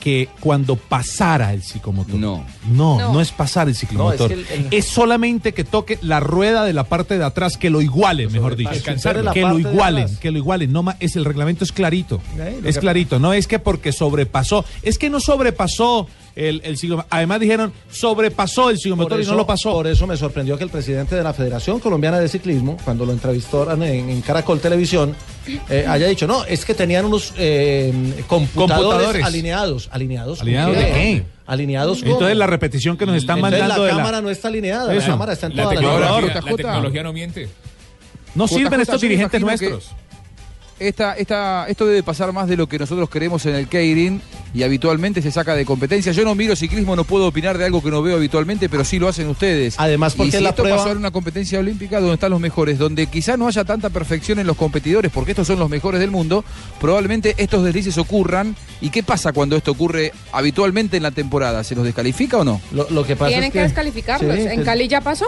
que cuando pasara el psicomotor. No. No, no, No. es pasar el ciclomotor. No, es que el- el- Es solamente que toque la rueda de la parte de atrás, que lo iguale, mejor dicho. Alcanzar la Que lo igualen, atrás. que lo igualen. No, ma- es, el reglamento es clarito. Eh, Es que- clarito. No es que porque sobrepasó. Es que no sobrepasó el, el ciclomotor. Además dijeron, sobrepasó el ciclomotor y no lo pasó. por eso me sorprendió que el presidente de la Federación Colombiana de Ciclismo, cuando lo entrevistó en, en Caracol Televisión, eh, haya dicho, no, es que tenían unos eh, computadores, Computadores. alineados. ¿Alineados? ¿con ¿Alineados de qué? ¿Alineados cómo? Entonces la repetición que nos están Entonces, mandando la de cámara no está alineada, Eso. la cámara está en La todas las tecnología, líneas. la tecnología no miente. No sirven estos dirigentes nuestros. Esta, esta, esto debe pasar más de lo que nosotros queremos en el Keirin y habitualmente se saca de competencia. Yo no miro ciclismo, no puedo opinar de algo que no veo habitualmente, pero sí lo hacen ustedes. Además, porque y si la esto prueba- pasó en una competencia olímpica donde están los mejores, donde quizá no haya tanta perfección en los competidores, porque estos son los mejores del mundo, probablemente estos deslices ocurran. ¿Y qué pasa cuando esto ocurre habitualmente en la temporada? ¿Se los descalifica o no? Lo, lo que pasa Tienen es que, descalificarlos. Sí, en que- Cali ya pasó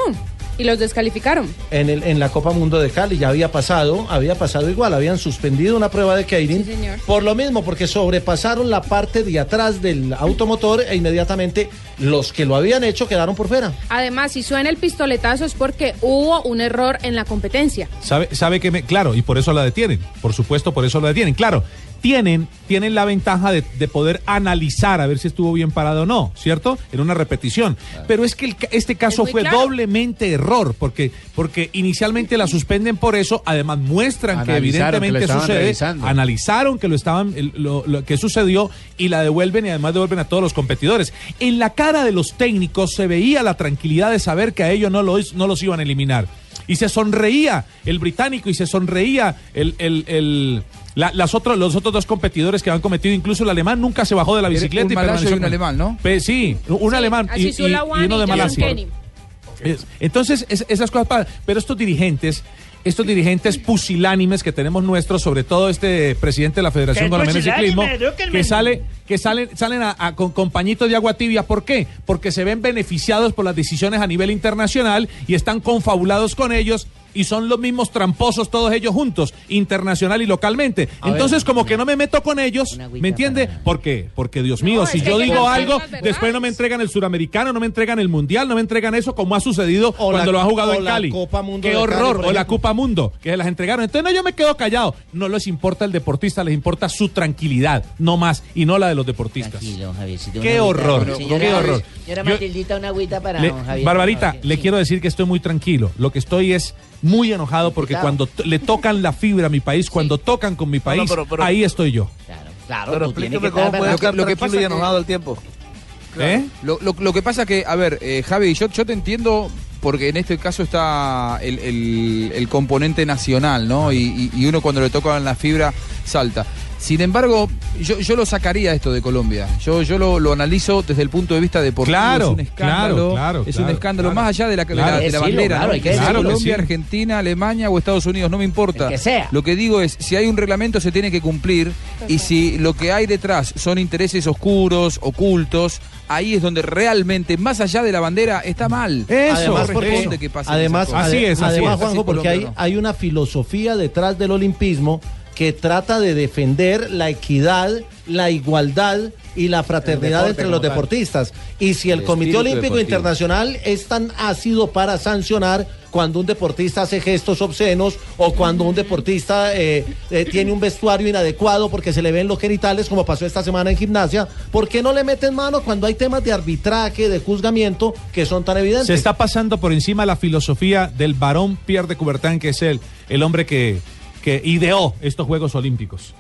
y los descalificaron. En, el, en la Copa Mundo de Cali ya había pasado, había pasado igual, habían suspendido una prueba de Keirin señor. por lo mismo, porque sobrepasaron la parte de atrás del automotor e inmediatamente los que lo habían hecho quedaron por fuera. Además, si suena el pistoletazo es porque hubo un error en la competencia. Sabe, sabe que me, claro, y por eso la detienen. Por supuesto, por eso la detienen. Claro, tienen, tienen la ventaja de, de poder analizar a ver si estuvo bien parado o no, ¿cierto? En una repetición. Pero es que el este caso fue claro. doblemente error, porque, porque inicialmente la suspenden por eso, además muestran que Analizaron que lo evidentemente sucede, revisando. analizaron que lo estaban, lo que sucedió y la devuelven y además devuelven a todos los competidores. En la cara de los técnicos se veía la tranquilidad de saber que a ellos no los, no los iban a eliminar. Y se sonreía el británico y se sonreía el, el- el- la- las otros, los otros dos competidores que han cometido, incluso el alemán nunca se bajó de la bicicleta. un y permaneció y un con- alemán, ¿no? Pe- sí, un Sí, alemán y, y- y uno de Malasia. Entonces, es- esas cosas. Pero estos dirigentes, estos dirigentes pusilánimes que tenemos nuestros, sobre todo este presidente de la Federación ¿Qué Colombiana de Ciclismo, que sale, que salen, salen a- a- con, con pañitos de agua tibia. ¿Por qué? Porque se ven beneficiados por las decisiones a nivel internacional y están confabulados con ellos y son los mismos tramposos todos ellos juntos, internacional y localmente. A Entonces, ver. como que no me meto con ellos, ¿me entiende? ¿Por qué? Porque, Dios mío, No, si yo digo algo, después no me entregan el suramericano, no me entregan el mundial, no me entregan eso, como ha sucedido O cuando la- lo han jugado o en la Cali. Copa Mundo Qué Cali, horror, o la. Copa Mundo, que se las entregaron. Entonces, no, yo me quedo callado. No les importa el deportista, les importa su tranquilidad, no más, y no la de los deportistas. Qué agüita. horror, Señora- qué horror. Señora Matildita, una agüita para Le- don Javier. Barbarita, le quiero decir que estoy muy tranquilo. Lo que estoy es muy enojado porque cuando le tocan la fibra a mi país, cuando tocan con mi país, pero- pero- ahí estoy yo. Claro, Pero tú tienes explíqueme que cómo puede estar Lo que tranquilo pasa y que- enojado al tiempo. ¿Eh? Lo, lo- lo que pasa que, a ver, eh, Javi, yo, yo te entiendo porque en este caso está el, el- el componente nacional, ¿no? Y, y- y uno cuando le tocan la fibra salta. Sin embargo, yo, yo lo sacaría esto de Colombia. Yo, yo lo, lo analizo desde el punto de vista deportivo. Claro, es un escándalo. claro, claro, es un escándalo claro. más allá de la, de la- de la bandera. claro. Colombia, sí. Argentina, Alemania o Estados Unidos, no me importa. El que sea. Lo que digo es, si hay un reglamento se tiene que cumplir y si lo que hay detrás son intereses oscuros, ocultos, ahí es donde realmente, más allá de la bandera, está mal. Eso, Además, porque- que Además, cosas. Así es, así además es. Juanjo, Así porque hay, hay una filosofía detrás del olimpismo que trata de defender la equidad, la igualdad y la fraternidad entre los deportistas. Y si el, El Comité Olímpico deportivo. Internacional es tan ácido para sancionar cuando un deportista hace gestos obscenos o cuando un deportista eh, eh, tiene un vestuario inadecuado porque se le ven los genitales, como pasó esta semana en gimnasia, ¿por qué no le meten mano cuando hay temas de arbitraje, de juzgamiento que son tan evidentes? Se está pasando por encima la filosofía del varón Pierre de Coubertin, que es el, el hombre que, que ideó estos Juegos Olímpicos.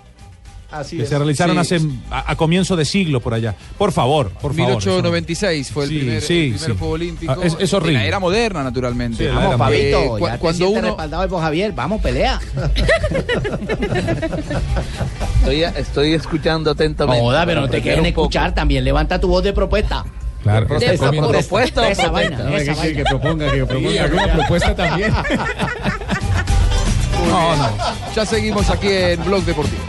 Así que es. se realizaron Sí. hace a, a comienzo de siglo por allá. Por favor, por favor. 1896 fue el Sí, primer, sí, el primer sí. Juego Olímpico. Ah, es- es horrible. De La era moderna, naturalmente. Vamos, era Fabito, Eh, cu- ya te cuando sientes uno- respaldado por Javier. Vamos, pelea. [laughs] Estoy, estoy escuchando atentamente. Joda, pero no te quieren escuchar. También levanta tu voz de propuesta. Claro, ¿Protesta, está comiendo- propuesta o Esa protesta? vaina, esa vaina. que proponga, que proponga. alguna propuesta también. [laughs] No, no. Ya seguimos aquí en Blog Deportivo.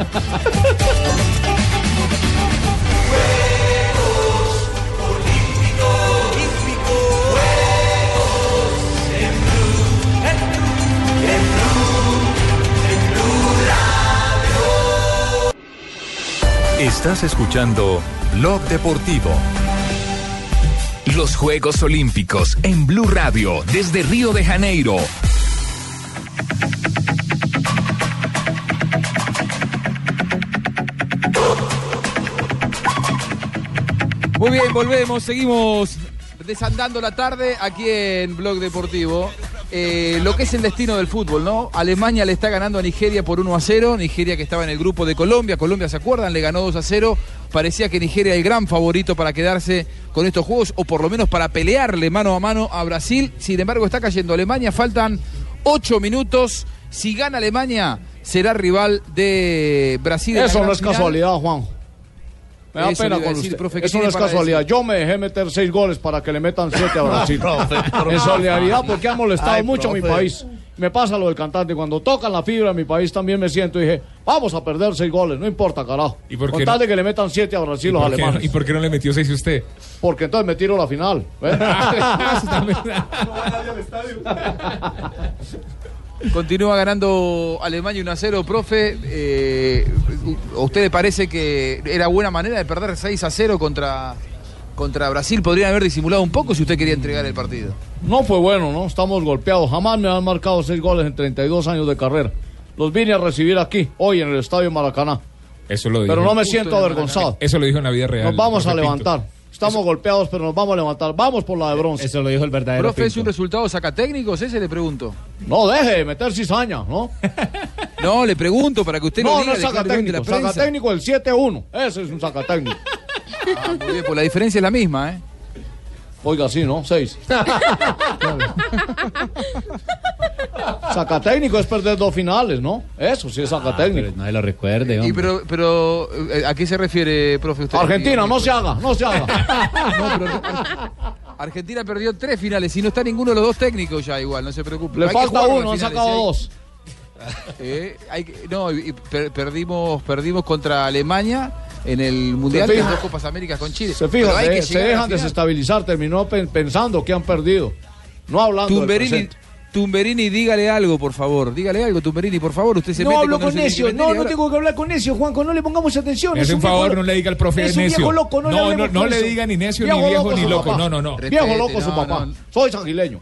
Estás escuchando Blog Deportivo. Los Juegos Olímpicos en Blue Radio desde Río de Janeiro. Muy bien, volvemos, seguimos desandando la tarde aquí en Blog Deportivo. Eh, lo que es el destino del fútbol, ¿no? Alemania le está ganando a Nigeria por 1 a 0. Nigeria que estaba en el grupo de Colombia. Colombia, ¿se acuerdan? Le ganó 2 a 0. Parecía que Nigeria era el gran favorito para quedarse con estos juegos o por lo menos para pelearle mano a mano a Brasil. Sin embargo, está cayendo Alemania. Faltan 8 minutos. Si gana Alemania, será rival de Brasil. Eso no es final. casualidad, Juan. Me da Eso pena a con decir, usted. profe, ¿qué Eso no es casualidad. decir? Yo me dejé meter seis goles para que le metan siete a Brasil. [laughs] profe, profe. en solidaridad porque ha molestado Ay, mucho a mi país. Me pasa lo del cantante. Cuando tocan la fibra de mi país también me siento y dije, vamos a perder seis goles. No importa, carajo. ¿Y por qué Con no? tal de que le metan siete a ¿Y Brasil los no, alemanes. ¿Y por qué no le metió seis usted? Porque entonces me tiro la final. ¿ves? [laughs] [laughs] Continúa ganando Alemania 1 a 0, profe. Eh, ¿A usted le parece que era buena manera de perder 6 a 0 contra, contra Brasil? Podrían haber disimulado un poco si usted quería entregar el partido. No fue bueno, ¿no? Estamos golpeados. Jamás me han marcado seis goles en 32 años de carrera. Los vine a recibir aquí, hoy en el Estadio Maracaná. Eso lo dijo. Pero no me siento avergonzado. Eso lo dijo en la vida real. Nos vamos a levantar. Estamos golpeados, pero nos vamos a levantar. Vamos por la de bronce. Eso lo dijo el verdadero Profe, ¿es un resultado sacatécnicos? Ese le pregunto. No, deje de meter cizaña, ¿no? [laughs] No, le pregunto para que usted lo No, diga. no es ante la sacatécnico. Sacatécnico el 7-1. Ese es un sacatécnico. Ah, muy bien, pues la diferencia es la misma, ¿eh? Oiga, sí, ¿no? 6. [laughs] [laughs] Sacatécnico es perder dos finales, ¿no? Eso sí es sacatécnico. Pero nadie lo recuerde, Y hombre. pero, pero, eh, ¿a qué se refiere, profe? Usted? Argentina, no se haga, no se haga. [laughs] No, pero Argentina perdió tres finales y no está ninguno de los dos técnicos ya igual, no se preocupe. Le falta uno, las han sacado ¿sí? dos. [laughs] Eh, hay que- no, y- y per- perdimos, perdimos contra Alemania en el Mundial de dos Copas Américas con Chile. Se fijan, hay se, que se dejan desestabilizar. Terminó pen- pensando que han perdido. No hablando del Tumberini, presente. Tumberini, dígale algo, por favor. Dígale algo, Tumberini, por favor. Usted se no mete hablo con le necio, no, no tengo que hablar con necio, Juanco, no le pongamos atención. Es un favor, no le diga al profe es un necio. viejo loco, no, le No, hablemos no, no le diga ni necio, ni viejo, ni loco. papá. No, no, no. Viejo loco su papá. no. Soy sanguileño.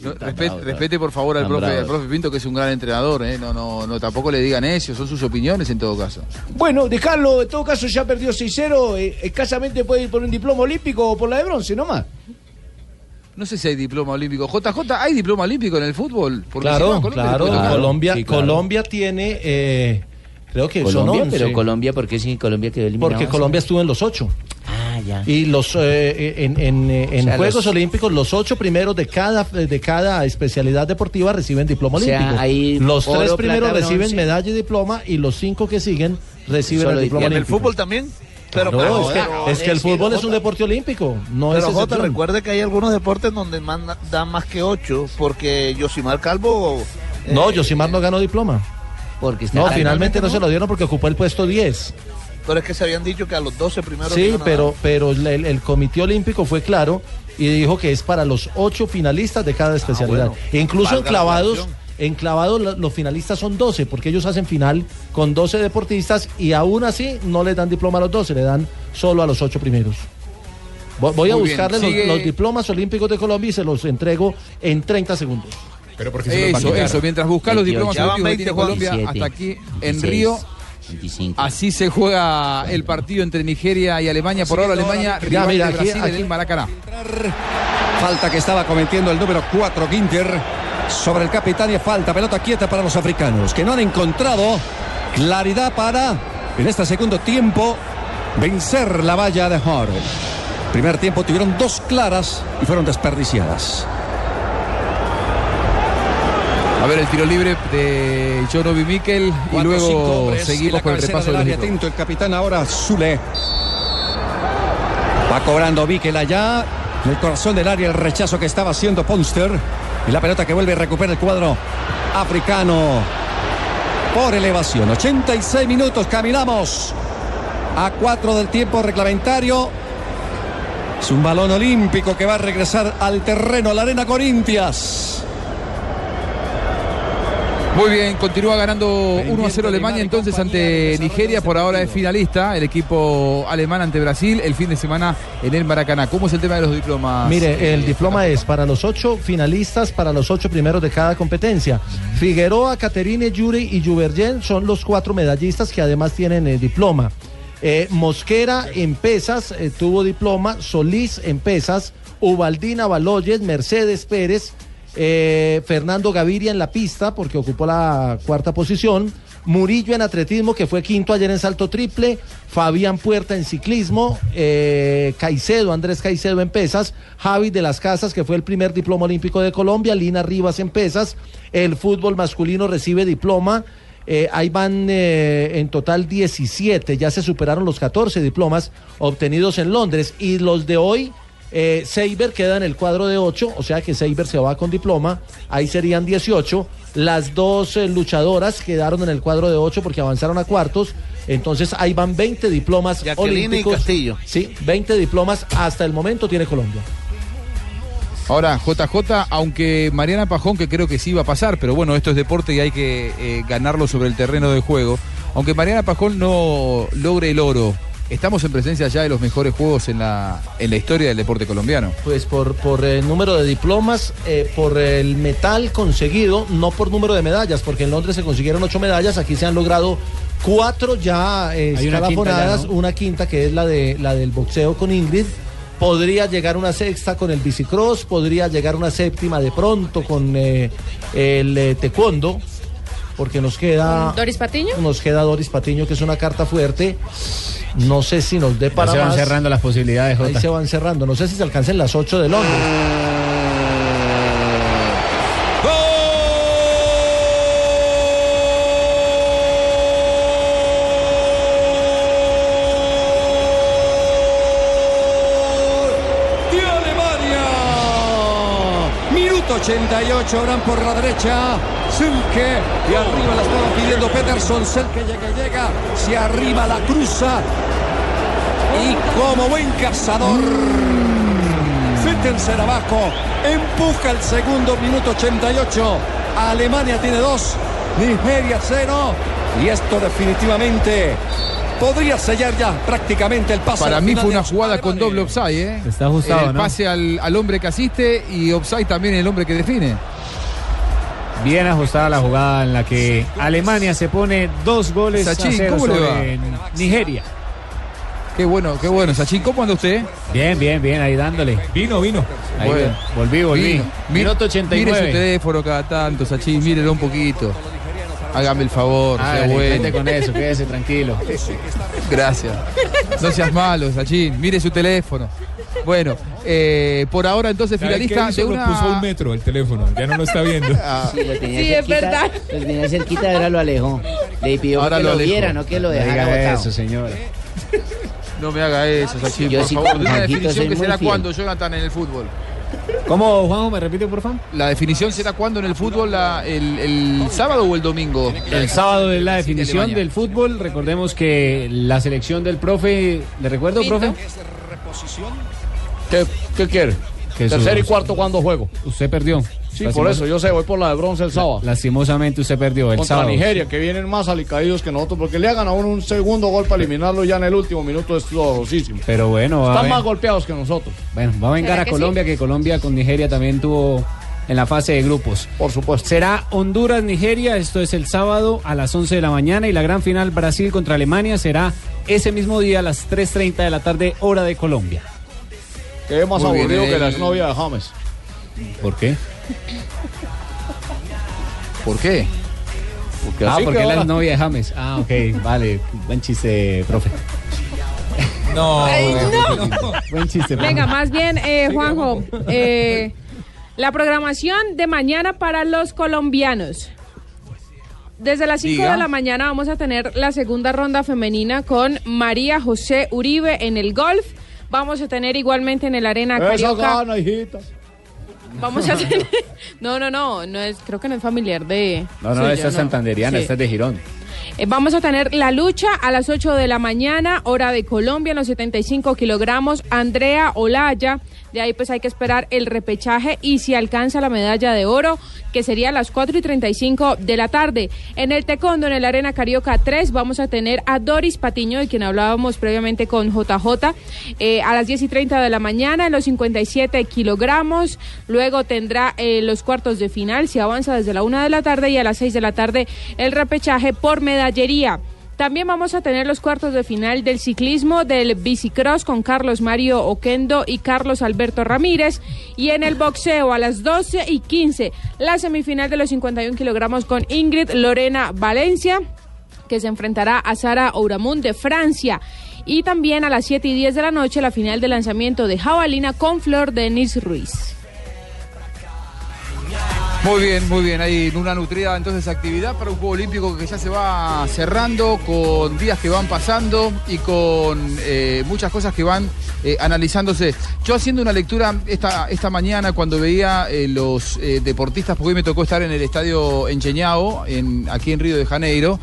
No, respete, respete, por favor al profe, al profe Pinto, que es un gran entrenador. ¿eh? No, no, no, tampoco le digan eso, son sus opiniones en todo caso. Bueno, dejarlo, en todo caso ya perdió 6-0, eh, escasamente puede ir por un diploma olímpico o por la de bronce nomás. No sé si hay diploma olímpico. JJ, ¿hay diploma olímpico en el fútbol? Porque si no, Claro, Colombia claro. Colombia, Sí, claro. Colombia tiene, eh, creo que son Colombia, 11. pero Colombia, ¿por qué sí Colombia quedó eliminado? Porque Colombia estuvo en los ocho. Ah, ya. Y los eh, en, en, eh, en O sea, Juegos los- Olímpicos, los ocho primeros de cada, de cada especialidad deportiva reciben diploma O sea, olímpico. hay los oro, tres primeros plata, reciben bronce. medalla y diploma y los cinco que siguen reciben Solo el diploma ¿Y en el fútbol también? Pero, No, pero- es que, pero- es que el fútbol es un deporte olímpico, no pero es Jota, recuerde que hay algunos deportes donde man- dan más que ocho, porque Yosimar Calvo... eh, No, Yosimar no ganó diploma. Porque No, Ah, finalmente no se lo dieron porque ocupó el puesto 10. Pero es que se habían dicho que a los 12 primeros... Sí, pero, pero el, el Comité Olímpico fue claro y dijo que es para los ocho finalistas de cada especialidad. bueno. E incluso en En lo- los finalistas son 12, porque ellos hacen final con 12 deportistas y aún así no les dan diploma a los 12, le dan solo a los ocho primeros. Voy, a Muy buscarle los- los, diplomas olímpicos de Colombia y se los entrego en 30 segundos. Pero porque Eso, eso. Mientras buscas los 28. diplomas olímpicos que 20 tiene Colombia, 27, hasta aquí en 26, Río. 25. Así se juega el partido entre Nigeria y Alemania. Por ahora Alemania, Ya, rival mira, de aquí- Brasil en aquí- el Maracaná. Falta que estaba cometiendo el número 4 Ginter sobre el capitán y falta pelota quieta para los africanos que no han encontrado claridad para en este segundo tiempo vencer la valla de Hor. Primer tiempo tuvieron dos claras y fueron desperdiciadas. A ver el tiro libre de John Obi Mikel y luego seguimos con el repaso del área. Atento el capitán ahora Zule. Va cobrando Mikel allá. El corazón del área el rechazo que estaba haciendo Ponster. Y la pelota que vuelve y recupera el cuadro africano. Por elevación. 86 minutos. Caminamos a 4 del tiempo reglamentario. Es un balón olímpico que va a regresar al terreno, a la arena Corintias. Muy bien, continúa ganando 1 a 0 Alemania entonces ante Nigeria. Por ahora es finalista el equipo alemán ante Brasil el fin de semana en el Maracaná. ¿Cómo es el tema de los diplomas? Mire, el Eh, diploma es para los ocho finalistas, para los ocho primeros de cada competencia. Figueroa, Caterine, Yuri y Juvergen son los cuatro medallistas que además tienen el diploma. Eh, Mosquera en pesas eh, tuvo diploma, Solís en pesas, Ubaldina Baloyes, Mercedes Pérez, eh, Fernando Gaviria en la pista porque ocupó la cuarta posición. Murillo en atletismo, que fue quinto ayer en salto triple. Fabián Puerta en ciclismo. eh, Caicedo, Andrés Caicedo en pesas. Javi de las Casas, que fue el primer diploma olímpico de Colombia. Lina Rivas en pesas. El fútbol masculino recibe diploma. Eh, ahí van en total 17. Ya se superaron los 14 diplomas obtenidos en Londres. Y los de hoy. Eh, Seiber queda en el cuadro de 8, o sea que Seiber se va con diploma, ahí serían 18. Las dos eh, luchadoras quedaron en el cuadro de 8 porque avanzaron a cuartos, entonces ahí van 20 diplomas Jacqueline y. Castillo. Sí, 20 diplomas hasta el momento tiene Colombia. Ahora, JJ, aunque Mariana Pajón, que creo que sí iba a pasar, pero bueno, esto es deporte y hay que eh, ganarlo sobre el terreno de juego. Aunque Mariana Pajón no logre el oro, estamos en presencia ya de los mejores juegos en la, en la historia del deporte colombiano. Pues por, por el número de diplomas, eh, por el metal conseguido, no por número de medallas, porque en Londres se consiguieron ocho medallas, aquí se han logrado cuatro ya eh, una escalafonadas, ya, ¿no? una quinta que es la de la del boxeo con Ingrid. Podría llegar una sexta con el bicicross, podría llegar una séptima de pronto con eh, el eh, taekwondo, porque nos queda Doris Patiño. nos queda Doris Patiño, que es una carta fuerte. No sé si nos dé para se van más. cerrando las posibilidades, Ahí Jota. se van cerrando. No sé si se alcancen las 8 de Londres. de Alemania. Minuto 88, Orán por la derecha. Selke y arriba la estaba pidiendo Peterson. Selke llega, llega. Se arriba la cruza. Y como buen cazador. Se tercer abajo. Empuja el segundo, minuto 88. Alemania tiene dos, Nigeria cero. Y esto definitivamente podría sellar ya prácticamente el paso. a Para mí fue una jugada con doble offside, ¿eh? Está ajustado, El ¿no? pase al, al hombre que asiste y offside también el hombre que define. Bien ajustada la jugada en la que Alemania se pone dos goles a cero ¿cómo le sobre Nigeria. Qué bueno, qué bueno. Sachin, ¿cómo anda usted? Bien, bien, bien, ahí dándole. Vino, vino. Ahí Bueno. volví, volví. Vino. Mi- Minuto 89. Mire su teléfono cada tanto, Sachin, mírelo un poquito. Hágame el favor, sea Hágale, bueno. cuente con eso, quédese tranquilo. Gracias. No seas malo, Sachin. Mire su teléfono. Bueno, eh, por ahora entonces ¿Sabe qué finalista de Lo puso un una... metro el teléfono, ya no lo está viendo. [laughs] Sí, lo tenía Sí, es verdad. Lo tenía cerquita, ahora lo alejó. Le pidió Ahora que lo lo, viera, no que lo No dejara diga botado. eso, señora. No me haga eso, Sachin, Yo por sí favor. una definición que será fiel. cuando, Jonathan, en el fútbol. ¿Cómo, Juanjo? ¿Me repite, por favor? ¿La definición será cuándo en el fútbol? la- el, el sábado o el domingo? El sábado es la definición del fútbol. Recordemos que la selección del profe, ¿le recuerdo, profe? ¿Qué, qué quiere? Que Tercer y cuarto cuando juego. Usted perdió. Sí, por eso yo sé, voy por la de bronce el sábado. Lastimosamente usted perdió el Contra sábado. Nigeria, que vienen más alicaídos que nosotros, porque le hagan a uno un segundo gol para eliminarlo ya en el último minuto es dolorosísimo. Pero bueno, Están ven- más golpeados que nosotros. bueno, va a vengar ¿Será a que Colombia, sí? que Colombia con Nigeria también tuvo en la fase de grupos. Por supuesto. Será Honduras-Nigeria, esto es el sábado a las 11 de la mañana y la gran final Brasil contra Alemania será ese mismo día a las 3.30 de la tarde, hora de Colombia. Que es más Muy bien, aburrido que el- la exnovia de James. ¿Por qué? ¿Por qué? Porque ah, porque es novia de James. Ah, ok, vale. Buen chiste, profe. No, [laughs] Ay, no. Buen chiste, profe. Venga, más bien, eh, Juanjo, eh, la programación de mañana para los colombianos. Desde las 5 Diga. de la mañana vamos a tener la segunda ronda femenina con María José Uribe en el golf. Vamos a tener igualmente en el Arena Esa Carioca. gana, hijita. Vamos a tener. [laughs] No, no, no, no es, creo que no es familiar de. No, no, esta es santanderiana, Sí. esta es de Girón. Eh, vamos a tener la lucha a las 8 de la mañana, hora de Colombia, en los 75 kilogramos. Andrea Olaya. De ahí pues hay que esperar el repechaje y si alcanza la medalla de oro, que sería a las 4 y 35 de la tarde. En el Tecondo, en el Arena Carioca 3, vamos a tener a Doris Patiño, de quien hablábamos previamente con JJ, eh, a las 10 y 30 de la mañana, en los 57 kilogramos. Luego tendrá eh, los cuartos de final, si avanza desde la 1 de la tarde, y a las 6 de la tarde el repechaje por medallería. También vamos a tener los cuartos de final del ciclismo del bicicross con Carlos Mario Oquendo y Carlos Alberto Ramírez. Y en el boxeo a las 12 y 15, la semifinal de los 51 kilogramos con Ingrid Lorena Valencia que se enfrentará a Sara Ouramun de Francia. Y también a las 7 y 10 de la noche la final de lanzamiento de Jabalina con Flor Denis Ruiz. Muy bien, muy bien. Hay una nutrida entonces actividad para un Juego Olímpico que ya se va cerrando con días que van pasando y con eh, muchas cosas que van eh, analizándose. Yo haciendo una lectura esta, esta mañana cuando veía eh, los eh, deportistas, porque hoy me tocó estar en el estadio Encheñao, en, aquí en Río de Janeiro.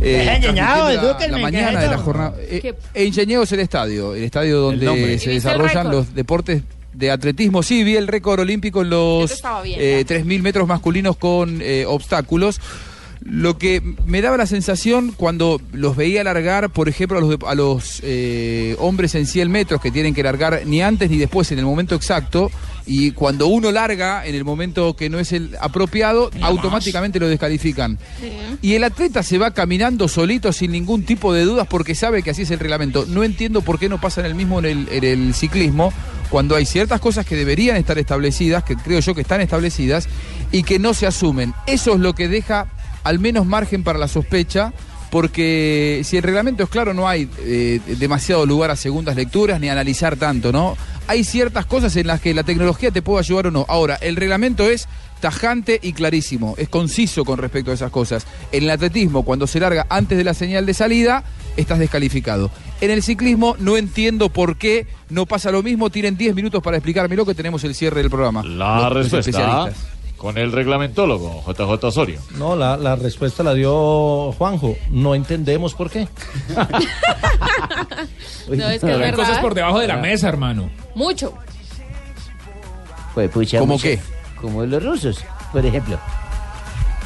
eh, Encheñao, la, edúquenme, la ¿qué es mañana de la jornada. Eh, Encheñao es el estadio, el estadio donde nombre. ¿Y se desarrollan los deportes de atletismo. Sí, vi el récord olímpico en los bien, eh, ya. 3.000 metros masculinos con eh, obstáculos. Lo que me daba la sensación cuando los veía largar, por ejemplo, a los, de- a los eh, hombres en 100 metros que tienen que largar ni antes ni después en el momento exacto, y cuando uno larga en el momento que no es el apropiado, automáticamente lo descalifican. Y el atleta se va caminando solito sin ningún tipo de dudas porque sabe que así es el reglamento. No entiendo por qué no pasa en el mismo en el, en el ciclismo, cuando hay ciertas cosas que deberían estar establecidas, que creo yo que están establecidas, y que no se asumen. Eso es lo que deja al menos margen para la sospecha. Porque si el reglamento es claro, no hay eh, demasiado lugar a segundas lecturas ni a analizar tanto, ¿no? Hay ciertas cosas en las que la tecnología te puede ayudar o no. Ahora, el reglamento es tajante y clarísimo, es conciso con respecto a esas cosas. En el atletismo, cuando se larga antes de la señal de salida, estás descalificado. En el ciclismo no entiendo por qué no pasa lo mismo. Tienen 10 minutos para explicármelo que tenemos el cierre del programa. La Los- respuesta con el reglamentólogo JJ Osorio. No, la, la respuesta la dio Juanjo. No entendemos por qué. [laughs] No, es que es Hay verdad. cosas por debajo de la mesa, hermano. Mucho. Pues pucha. ¿Cómo qué? Como los rusos, por ejemplo.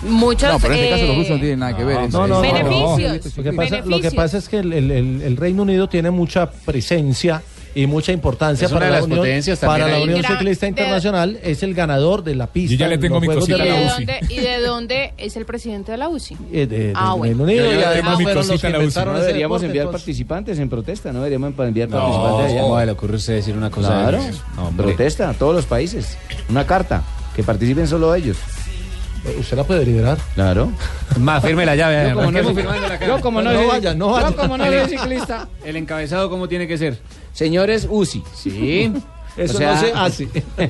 Muchos. No, pero en este caso los eh, rusos no tienen nada que ver. No, no, no, Beneficios. Lo que pasa, lo que pasa es que el, el- el- el Reino Unido tiene mucha presencia y mucha importancia para la las Unión, para la. Unión Ciclista de- Internacional. Es el ganador de la pista. Yo ya le en tengo mi cosita ¿Y la a de, la UCI. dónde, ¿Y de dónde es el presidente de la UCI? Eh, de- Ah, bueno. Reino Unido y tengo además mi fueron los cosita que en la UCI. inventaron No deberíamos enviar entonces- participantes en protesta, no deberíamos enviar No, participantes. ¿cómo le ocurre usted decir una cosa Claro? No, protesta a todos los países. Una carta, que participen solo ellos. ¿Usted la puede liderar? Claro. Más, firme la llave. Yo como no yo como no No soy- vaya, no vaya. yo como no soy [laughs] ciclista. El encabezado, ¿cómo tiene que ser? Señores UCI. Sí. [laughs] Eso O sea- no se hace. [laughs]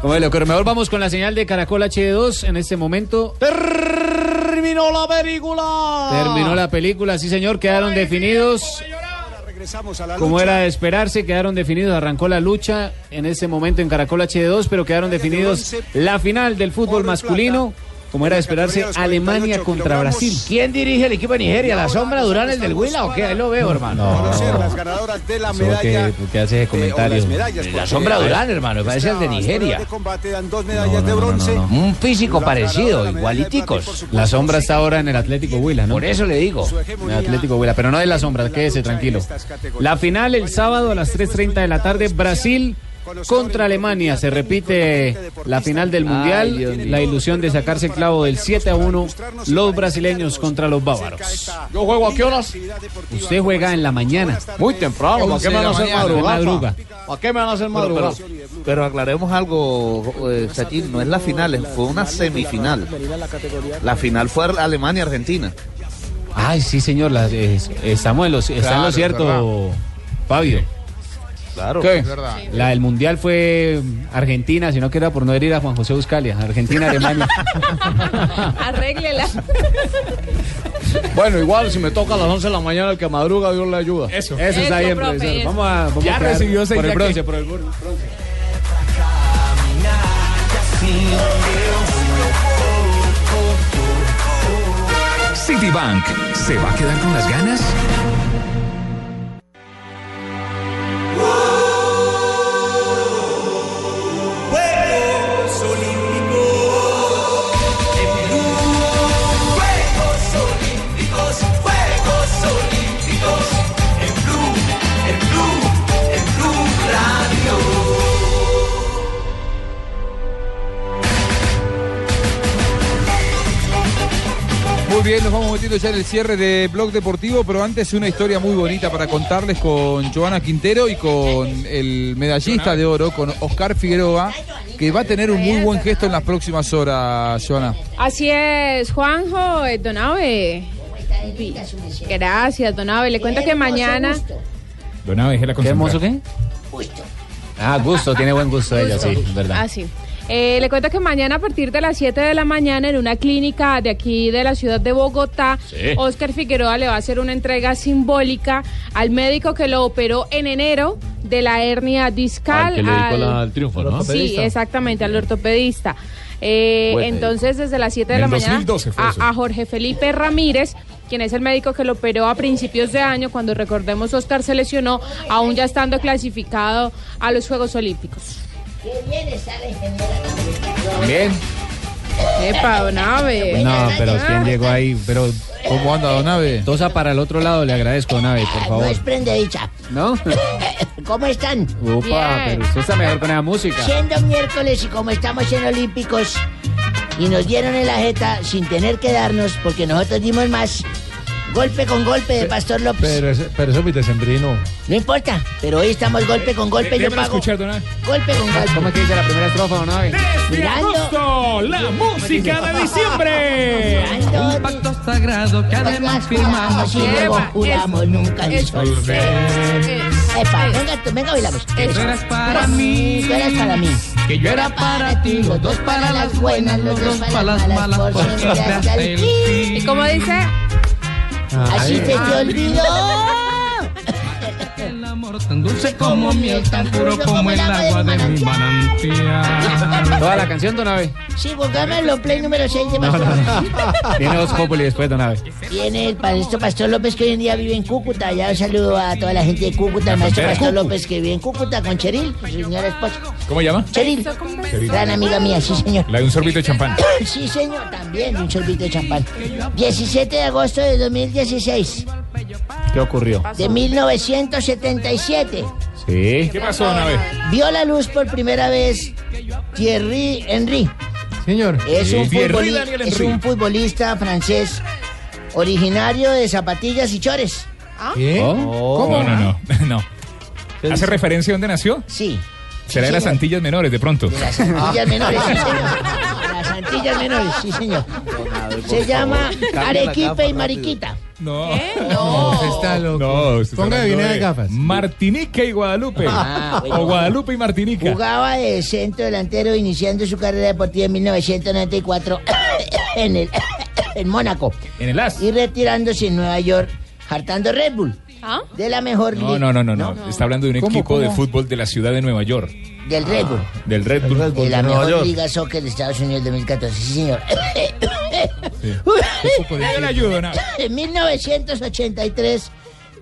Como le ocurre. Mejor vamos con la señal de Caracol HD2 en este momento. Terminó la película. Terminó la película, sí señor, quedaron definidos. Como era de esperarse, quedaron definidos, arrancó la lucha en ese momento en Caracol HD2, pero quedaron definidos la final del fútbol masculino. Como era de esperarse, Alemania contra Brasil. ¿Quién dirige el equipo de Nigeria? ¿La sombra Durán, el del Huila o qué? Ahí lo veo, hermano. las ganadoras de la medalla. porque hace ese comentario. La sombra Durán, hermano, parece el de Nigeria. De combate dan dos medallas de bronce. Un físico parecido, igualiticos. La sombra está ahora en el Atlético Huila, ¿no? Por eso le digo. En el Atlético Huila, pero no de la sombra, quédese tranquilo. La final el sábado a las 3.30 de la tarde, Brasil contra Alemania. Se repite la final del Mundial, la ilusión de sacarse el clavo del 7 a 1, los brasileños contra los bávaros. Yo juego a qué horas? Usted juega en la mañana. Muy temprano. ¿Para qué me van a hacer madrugar? madruga. ¿Para qué me van a hacer Pero, madrugar? pero- pero aclaremos algo, eh, Sachin, no es la final, fue una semifinal. La final fue Alemania-Argentina. Ay, sí, señor, la- es- estamos en los, está en lo cierto. Fabio. Claro. ¿Qué? La del Mundial fue Argentina, si no que era por no herir a Juan José Buscalia. Argentina, Alemania. [laughs] Arréglela. Bueno, igual si me toca a las 11 de la mañana, el que madruga, Dios le ayuda. Eso. Eso está bien, profe, profesor. eso. Vamos a, vamos Ya a recibió seis por el bronce, que- por el bronce. Citibank, ¿se va a quedar con las ganas? Metiendo ya en el cierre de Blog Deportivo, pero antes una historia muy bonita para contarles con Joana Quintero y con el medallista de oro, con Oscar Figueroa, que va a tener un muy buen gesto en las próximas horas, Joana. Así es, Juanjo, eh, Donave. Gracias, Donave. Le cuento que mañana. Don Abe, déjela ¿Qué hermoso qué? Ah, gusto, tiene buen gusto ella, sí, es verdad. Ah, sí. Eh, le cuento que mañana a partir de las 7 de la mañana en una clínica de aquí de la ciudad de Bogotá, Sí. Oscar Figueroa le va a hacer una entrega simbólica al médico que lo operó en enero de la hernia discal. Al que le dedicó la- el triunfo, ¿no? Sí, exactamente, al ortopedista. Eh, entonces, desde las 7 de En la mañana 2012 fue a, a Jorge Felipe Ramírez, quien es el médico que lo operó a principios de año, cuando recordemos Oscar se lesionó, aún ya estando clasificado a los Juegos Olímpicos. Qué bien está la ingeniera. Bien. Epa, Donave. No, pero ¿quién llegó ahí? Pero, ¿Cómo anda, Donave? Tosa para el otro lado, le agradezco, Donave, por No favor. es prendedicha. ¿No? ¿Cómo están? Upa, pero usted está mejor con esa música. Siendo miércoles y como estamos en Olímpicos y nos dieron en la jeta sin tener que darnos porque nosotros dimos más. Golpe con golpe de Pastor López. Pero, ese- pero eso es mi decembrino. No importa, pero hoy estamos golpe con golpe. Yo Déjamelo pago. escuchar, Don Abe. Golpe con golpe. ¿Cómo es que dice la primera estrofa, Donave? Mirando. agosto, la música de diciembre. Un pacto sagrado que además firmamos y luego juramos nunca disolver. Epa, venga, tú, venga, bailamos. Que tú eras para mí. Tú eras para mí. Que yo era para ti. Los dos para las buenas, los dos para las malas. Por siempre hasta el fin. ¿Y cómo dice? Así te te olvidó. [laughs] [laughs] Tan dulce como miel, tan puro como el agua de mi manantial. Toda la canción, Don Abe. Sí, pongámoslo, play número 6 de Pastor López. Tiene dos Populi después, Don Abe. Tiene el maestro Pastor López que hoy en día vive en Cúcuta. Ya un saludo a toda la gente de Cúcuta. El maestro Pastor López que vive en Cúcuta con Cheril, su señora esposa. ¿Cómo llama? Cheril, gran amiga mía, sí señor. La de un sorbito de champán. [coughs] Sí señor, también un sorbito de champán. 17 de agosto de 2016, ¿Qué ocurrió? de 1977. Sí. ¿Qué pasó, Don Abe? Vio la luz por primera vez Thierry Henry. Señor. Es un, Thierry es futbolista francés originario de zapatillas y chores. ¿Qué? ¿Cómo? No, no, no. [laughs] no. ¿Hace referencia a dónde nació? Sí. Será de las. Antillas Menores, de pronto. De las Antillas [laughs] Menores, sí, señor. Las Antillas Menores, sí, señor. Se llama Arequipe y Mariquita. [laughs] No. No. Está loco. No, usted está Ponga hablando bien de las gafas. Martinica y Guadalupe. Ah, bueno. O Guadalupe y Martinica. Jugaba de centro delantero iniciando su carrera deportiva en 1994 [coughs] en el [coughs] en Mónaco En el AS. y retirándose en Nueva York hartando Red Bull ¿Ah? de la mejor No, liga no, no, no, no. Está hablando de un ¿Cómo, equipo de cómo? fútbol de la ciudad de Nueva York. del Red Bull. Del Red Bull. De la de Nueva mejor York. liga soccer de Estados Unidos 2014, sí señor. [coughs] [laughs] Yo le ayudo, ¿no? En 1983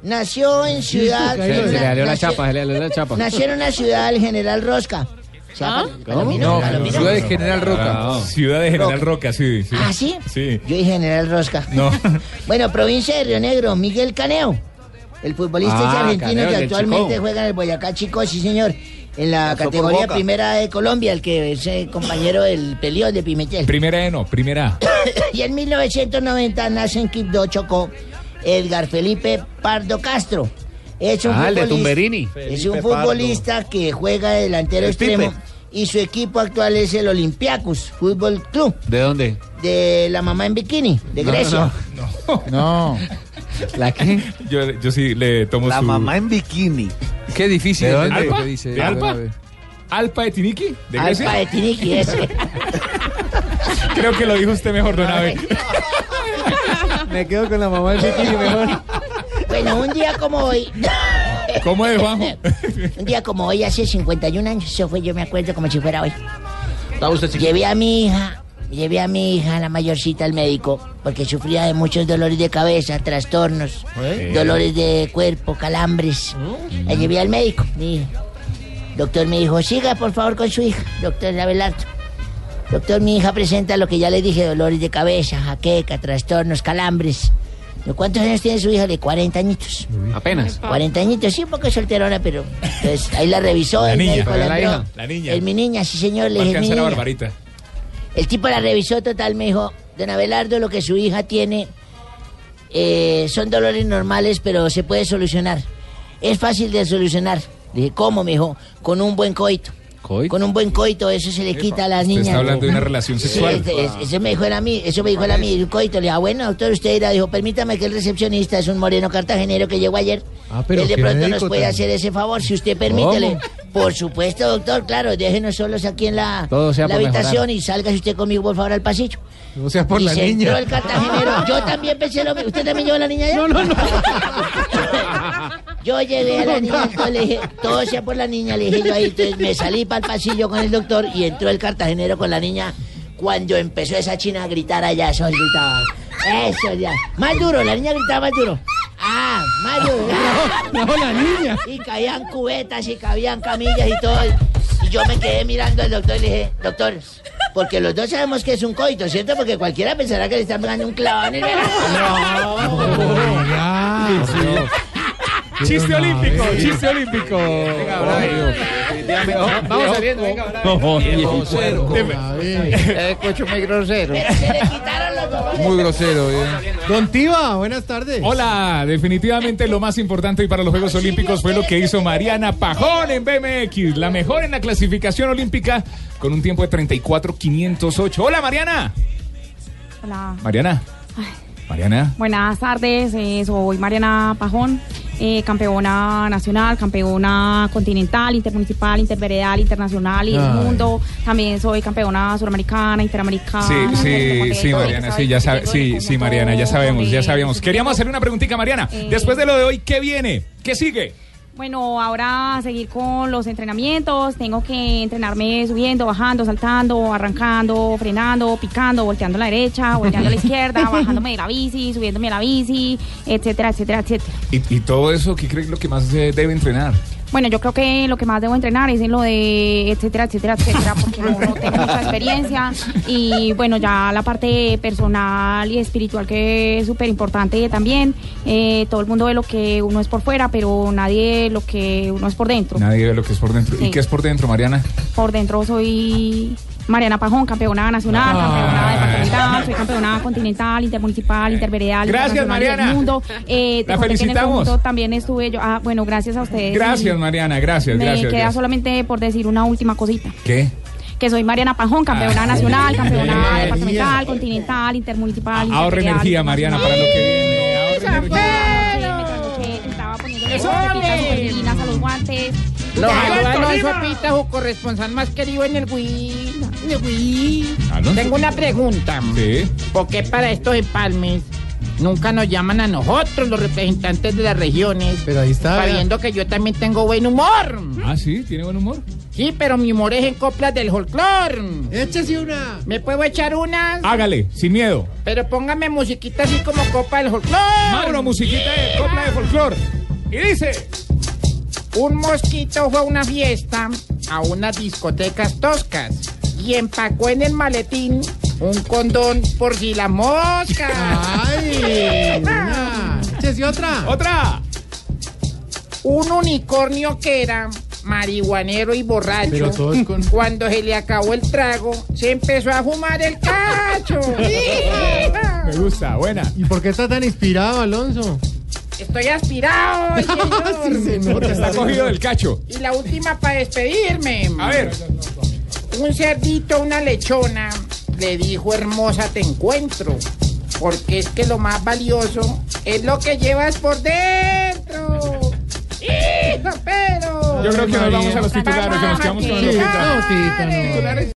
nació en ciudad. Se- Se le salió la nació- chapa, se le la chapa. Nació en una ciudad el General Rosca. ¿Se llama? Palomino, No, Palomino. Ciudad de General Roca. Ciudad de General Roca, sí, sí. ¿Ah, sí? Sí. Yo dije General Rosca. No. [laughs] Bueno, provincia de Río Negro, Miguel Caneo. El futbolista Ah, es argentino Caneo, que actualmente juega en el Boyacá Chico, sí señor. En la Pasó categoría primera de Colombia, el que es eh, compañero del Pelión de Pimentel. Primera E no, primera A. [coughs] y en 1990 nace en Quibdó, Chocó, Edgar Felipe Pardo Castro. Es un Ah, el de Tumberini. Es un futbolista que juega de delantero El extremo. Pipe. Y su equipo actual es el Olympiacos Fútbol Club ¿De dónde? de la mamá en bikini, de Grecia. No. [laughs] ¿La qué? Yo, yo sí le tomo La su... mamá en bikini. Qué difícil ¿De de dónde? entender lo ¿Alpa? que dice. ¿De Alpa? Don Abe. ¿Alpa de Tiniki? ¿De Grecia? Alfa de Tiniki, ese. [laughs] Creo que lo dijo usted mejor, Don Abe. [laughs] Me quedo con la mamá del bikini mejor. Bueno, un día como hoy, [laughs] ¿Cómo es, Juanjo? un día como hoy, hace 51 años, eso fue, yo me acuerdo como si fuera hoy. Está usted chiquito. Llevé a mi hija, llevé a mi hija, la mayorcita, al médico, porque sufría de muchos dolores de cabeza, trastornos, ¿Eh? dolores de cuerpo, calambres. La llevé al médico, mi hija. Doctor me dijo, siga por favor con su hija, doctor Abelardo. Doctor, mi hija presenta lo que ya le dije, dolores de cabeza, jaqueca, trastornos, calambres. ¿Cuántos años tiene su hija? De 40 añitos. Apenas. 40 añitos, sí, un poco solterona, pero pues, ahí la revisó. La el niña, médico la la hija, la niña. Es mi niña, sí señor, le dije, a "Niña". Barbarita. El tipo la revisó total, me dijo, don Abelardo, lo que su hija tiene eh, son dolores normales, pero se puede solucionar. Es fácil de solucionar. Le dije, ¿cómo? Me dijo, con un buen coito. Con un buen coito, eso se le quita a las niñas. está hablando de una relación Sí, sexual. este, es- eso me dijo él a mí, eso me dijo él a mí, un coito. Le dije, ah, bueno, doctor, usted dirá, dijo, permítame que el recepcionista es un moreno cartagenero que llegó ayer. Ah, pero él de pronto nos puede hacer ese favor, si usted permítele. Por supuesto, doctor, claro, déjenos solos aquí en la, la habitación y sálgase usted conmigo, por favor, al pasillo. O sea, por y la se niña. entró el cartagenero. [laughs] Yo también pensé lo mismo. ¿Usted también llevó a la niña allá? No, no, no. [laughs] Yo llegué a la niña, entonces le dije, todo sea por la niña, le dije yo ahí. Entonces me salí para el pasillo con el doctor y entró el cartagenero con la niña. Cuando empezó esa china a gritar allá, eso gritaba. Eso ya. Más duro, la niña gritaba más duro. Ah, más duro. No, la niña. Y caían cubetas y cabían camillas y todo. Y yo me quedé mirando al doctor y le dije, doctor, porque los dos sabemos que es un coito, ¿cierto? Porque cualquiera pensará que le están pegando un clavón en el... [laughs] Chiste olímpico, chiste olímpico. Vamos saliendo, venga, Escucho muy grosero. Se le quitaron los dolores. Muy grosero. eh. Don Tiva, buenas tardes. Hola, definitivamente lo más importante hoy para los Juegos Olímpicos fue lo que hizo Mariana Pajón en BMX, la mejor en la clasificación olímpica con un tiempo de 34.508. Hola Mariana. Hola. Mariana. Mariana. Buenas tardes, eh, soy Mariana Pajón, eh, campeona nacional, campeona continental, intermunicipal, interveredal, internacional y del mundo. También soy campeona suramericana, interamericana. Sí, sí, sí, Mariana, ¿sabes? sí, ya sabe, Tengo sí, sí, Mariana, ya sabemos, ya sabíamos. Queríamos hacerle una preguntita, Mariana. Eh. Después de lo de hoy, ¿qué viene? ¿Qué sigue? Bueno, ahora a seguir con los entrenamientos. Tengo que entrenarme subiendo, bajando, saltando, arrancando, frenando, picando, volteando a la derecha, volteando a la izquierda, [laughs] bajándome de la bici, subiéndome a la bici, etcétera, etcétera, etcétera. Y, y todo eso, ¿qué cree que es lo que más se debe entrenar? Bueno, yo creo que lo que más debo entrenar es en lo de etcétera, etcétera, etcétera, porque no, no tengo mucha experiencia. Y bueno, ya la parte personal y espiritual que es súper importante también. Eh, todo el mundo ve lo que uno es por fuera, pero nadie lo que uno es por dentro. Nadie ve lo que es por dentro. Sí. ¿Y qué es por dentro, Mariana? Por dentro soy Mariana Pajón, campeona nacional, campeona departamental, soy campeona continental, intermunicipal, interveredal, Gracias, y del Mariana. mundo. [laughs] Eh, La el felicitamos. conjunto también estuve yo. Ah, bueno, gracias a ustedes. Gracias, Y Mariana, gracias, Me gracias. queda gracias. solamente por decir una última cosita. ¿Qué? Que soy Mariana Pajón, campeona Ah, nacional, bien. campeona departamental, continental, intermunicipal. Ahorra interveredal, energía, Mariana, para lo que viene. Ahorra energía. Estaba poniendo ¡Eso, las a los guantes. Lo Ya, saluda Tolima. Alonso Pita, su corresponsal más Tengo una pregunta. Sí. ¿Por qué para estos empalmes nunca nos llaman a nosotros, los representantes de las regiones? Pero ahí está. Sabiendo que yo también tengo buen humor. Ah, sí, tiene buen humor. Sí, pero mi humor es en coplas del folclore. Échese una. ¿Me puedo echar unas? Hágale, sin miedo. Pero póngame musiquita así como copa del folclore. Mauro, musiquita de copla de folclor. Y dice. Un mosquito fue a una fiesta a unas discotecas toscas y empacó en el maletín un condón por si la mosca. ¡Ay! niña. Échese otra. ¡Otra! Un unicornio que era marihuanero y borracho. Con- Cuando se le acabó el trago, se empezó a fumar el cacho. [laughs] Me gusta, buena. ¿Y por qué está tan inspirado, Alonso? Estoy aspirado, [laughs] señor. Sí, Porque está cogido del cacho. Y la última para despedirme. A ver. Un cerdito a una lechona le dijo, hermosa, te encuentro. Porque es que lo más valioso es lo que llevas por dentro. ¡Hijo, pero! Yo creo que nos vamos a los titulares, que nos quedamos con los. Titulares.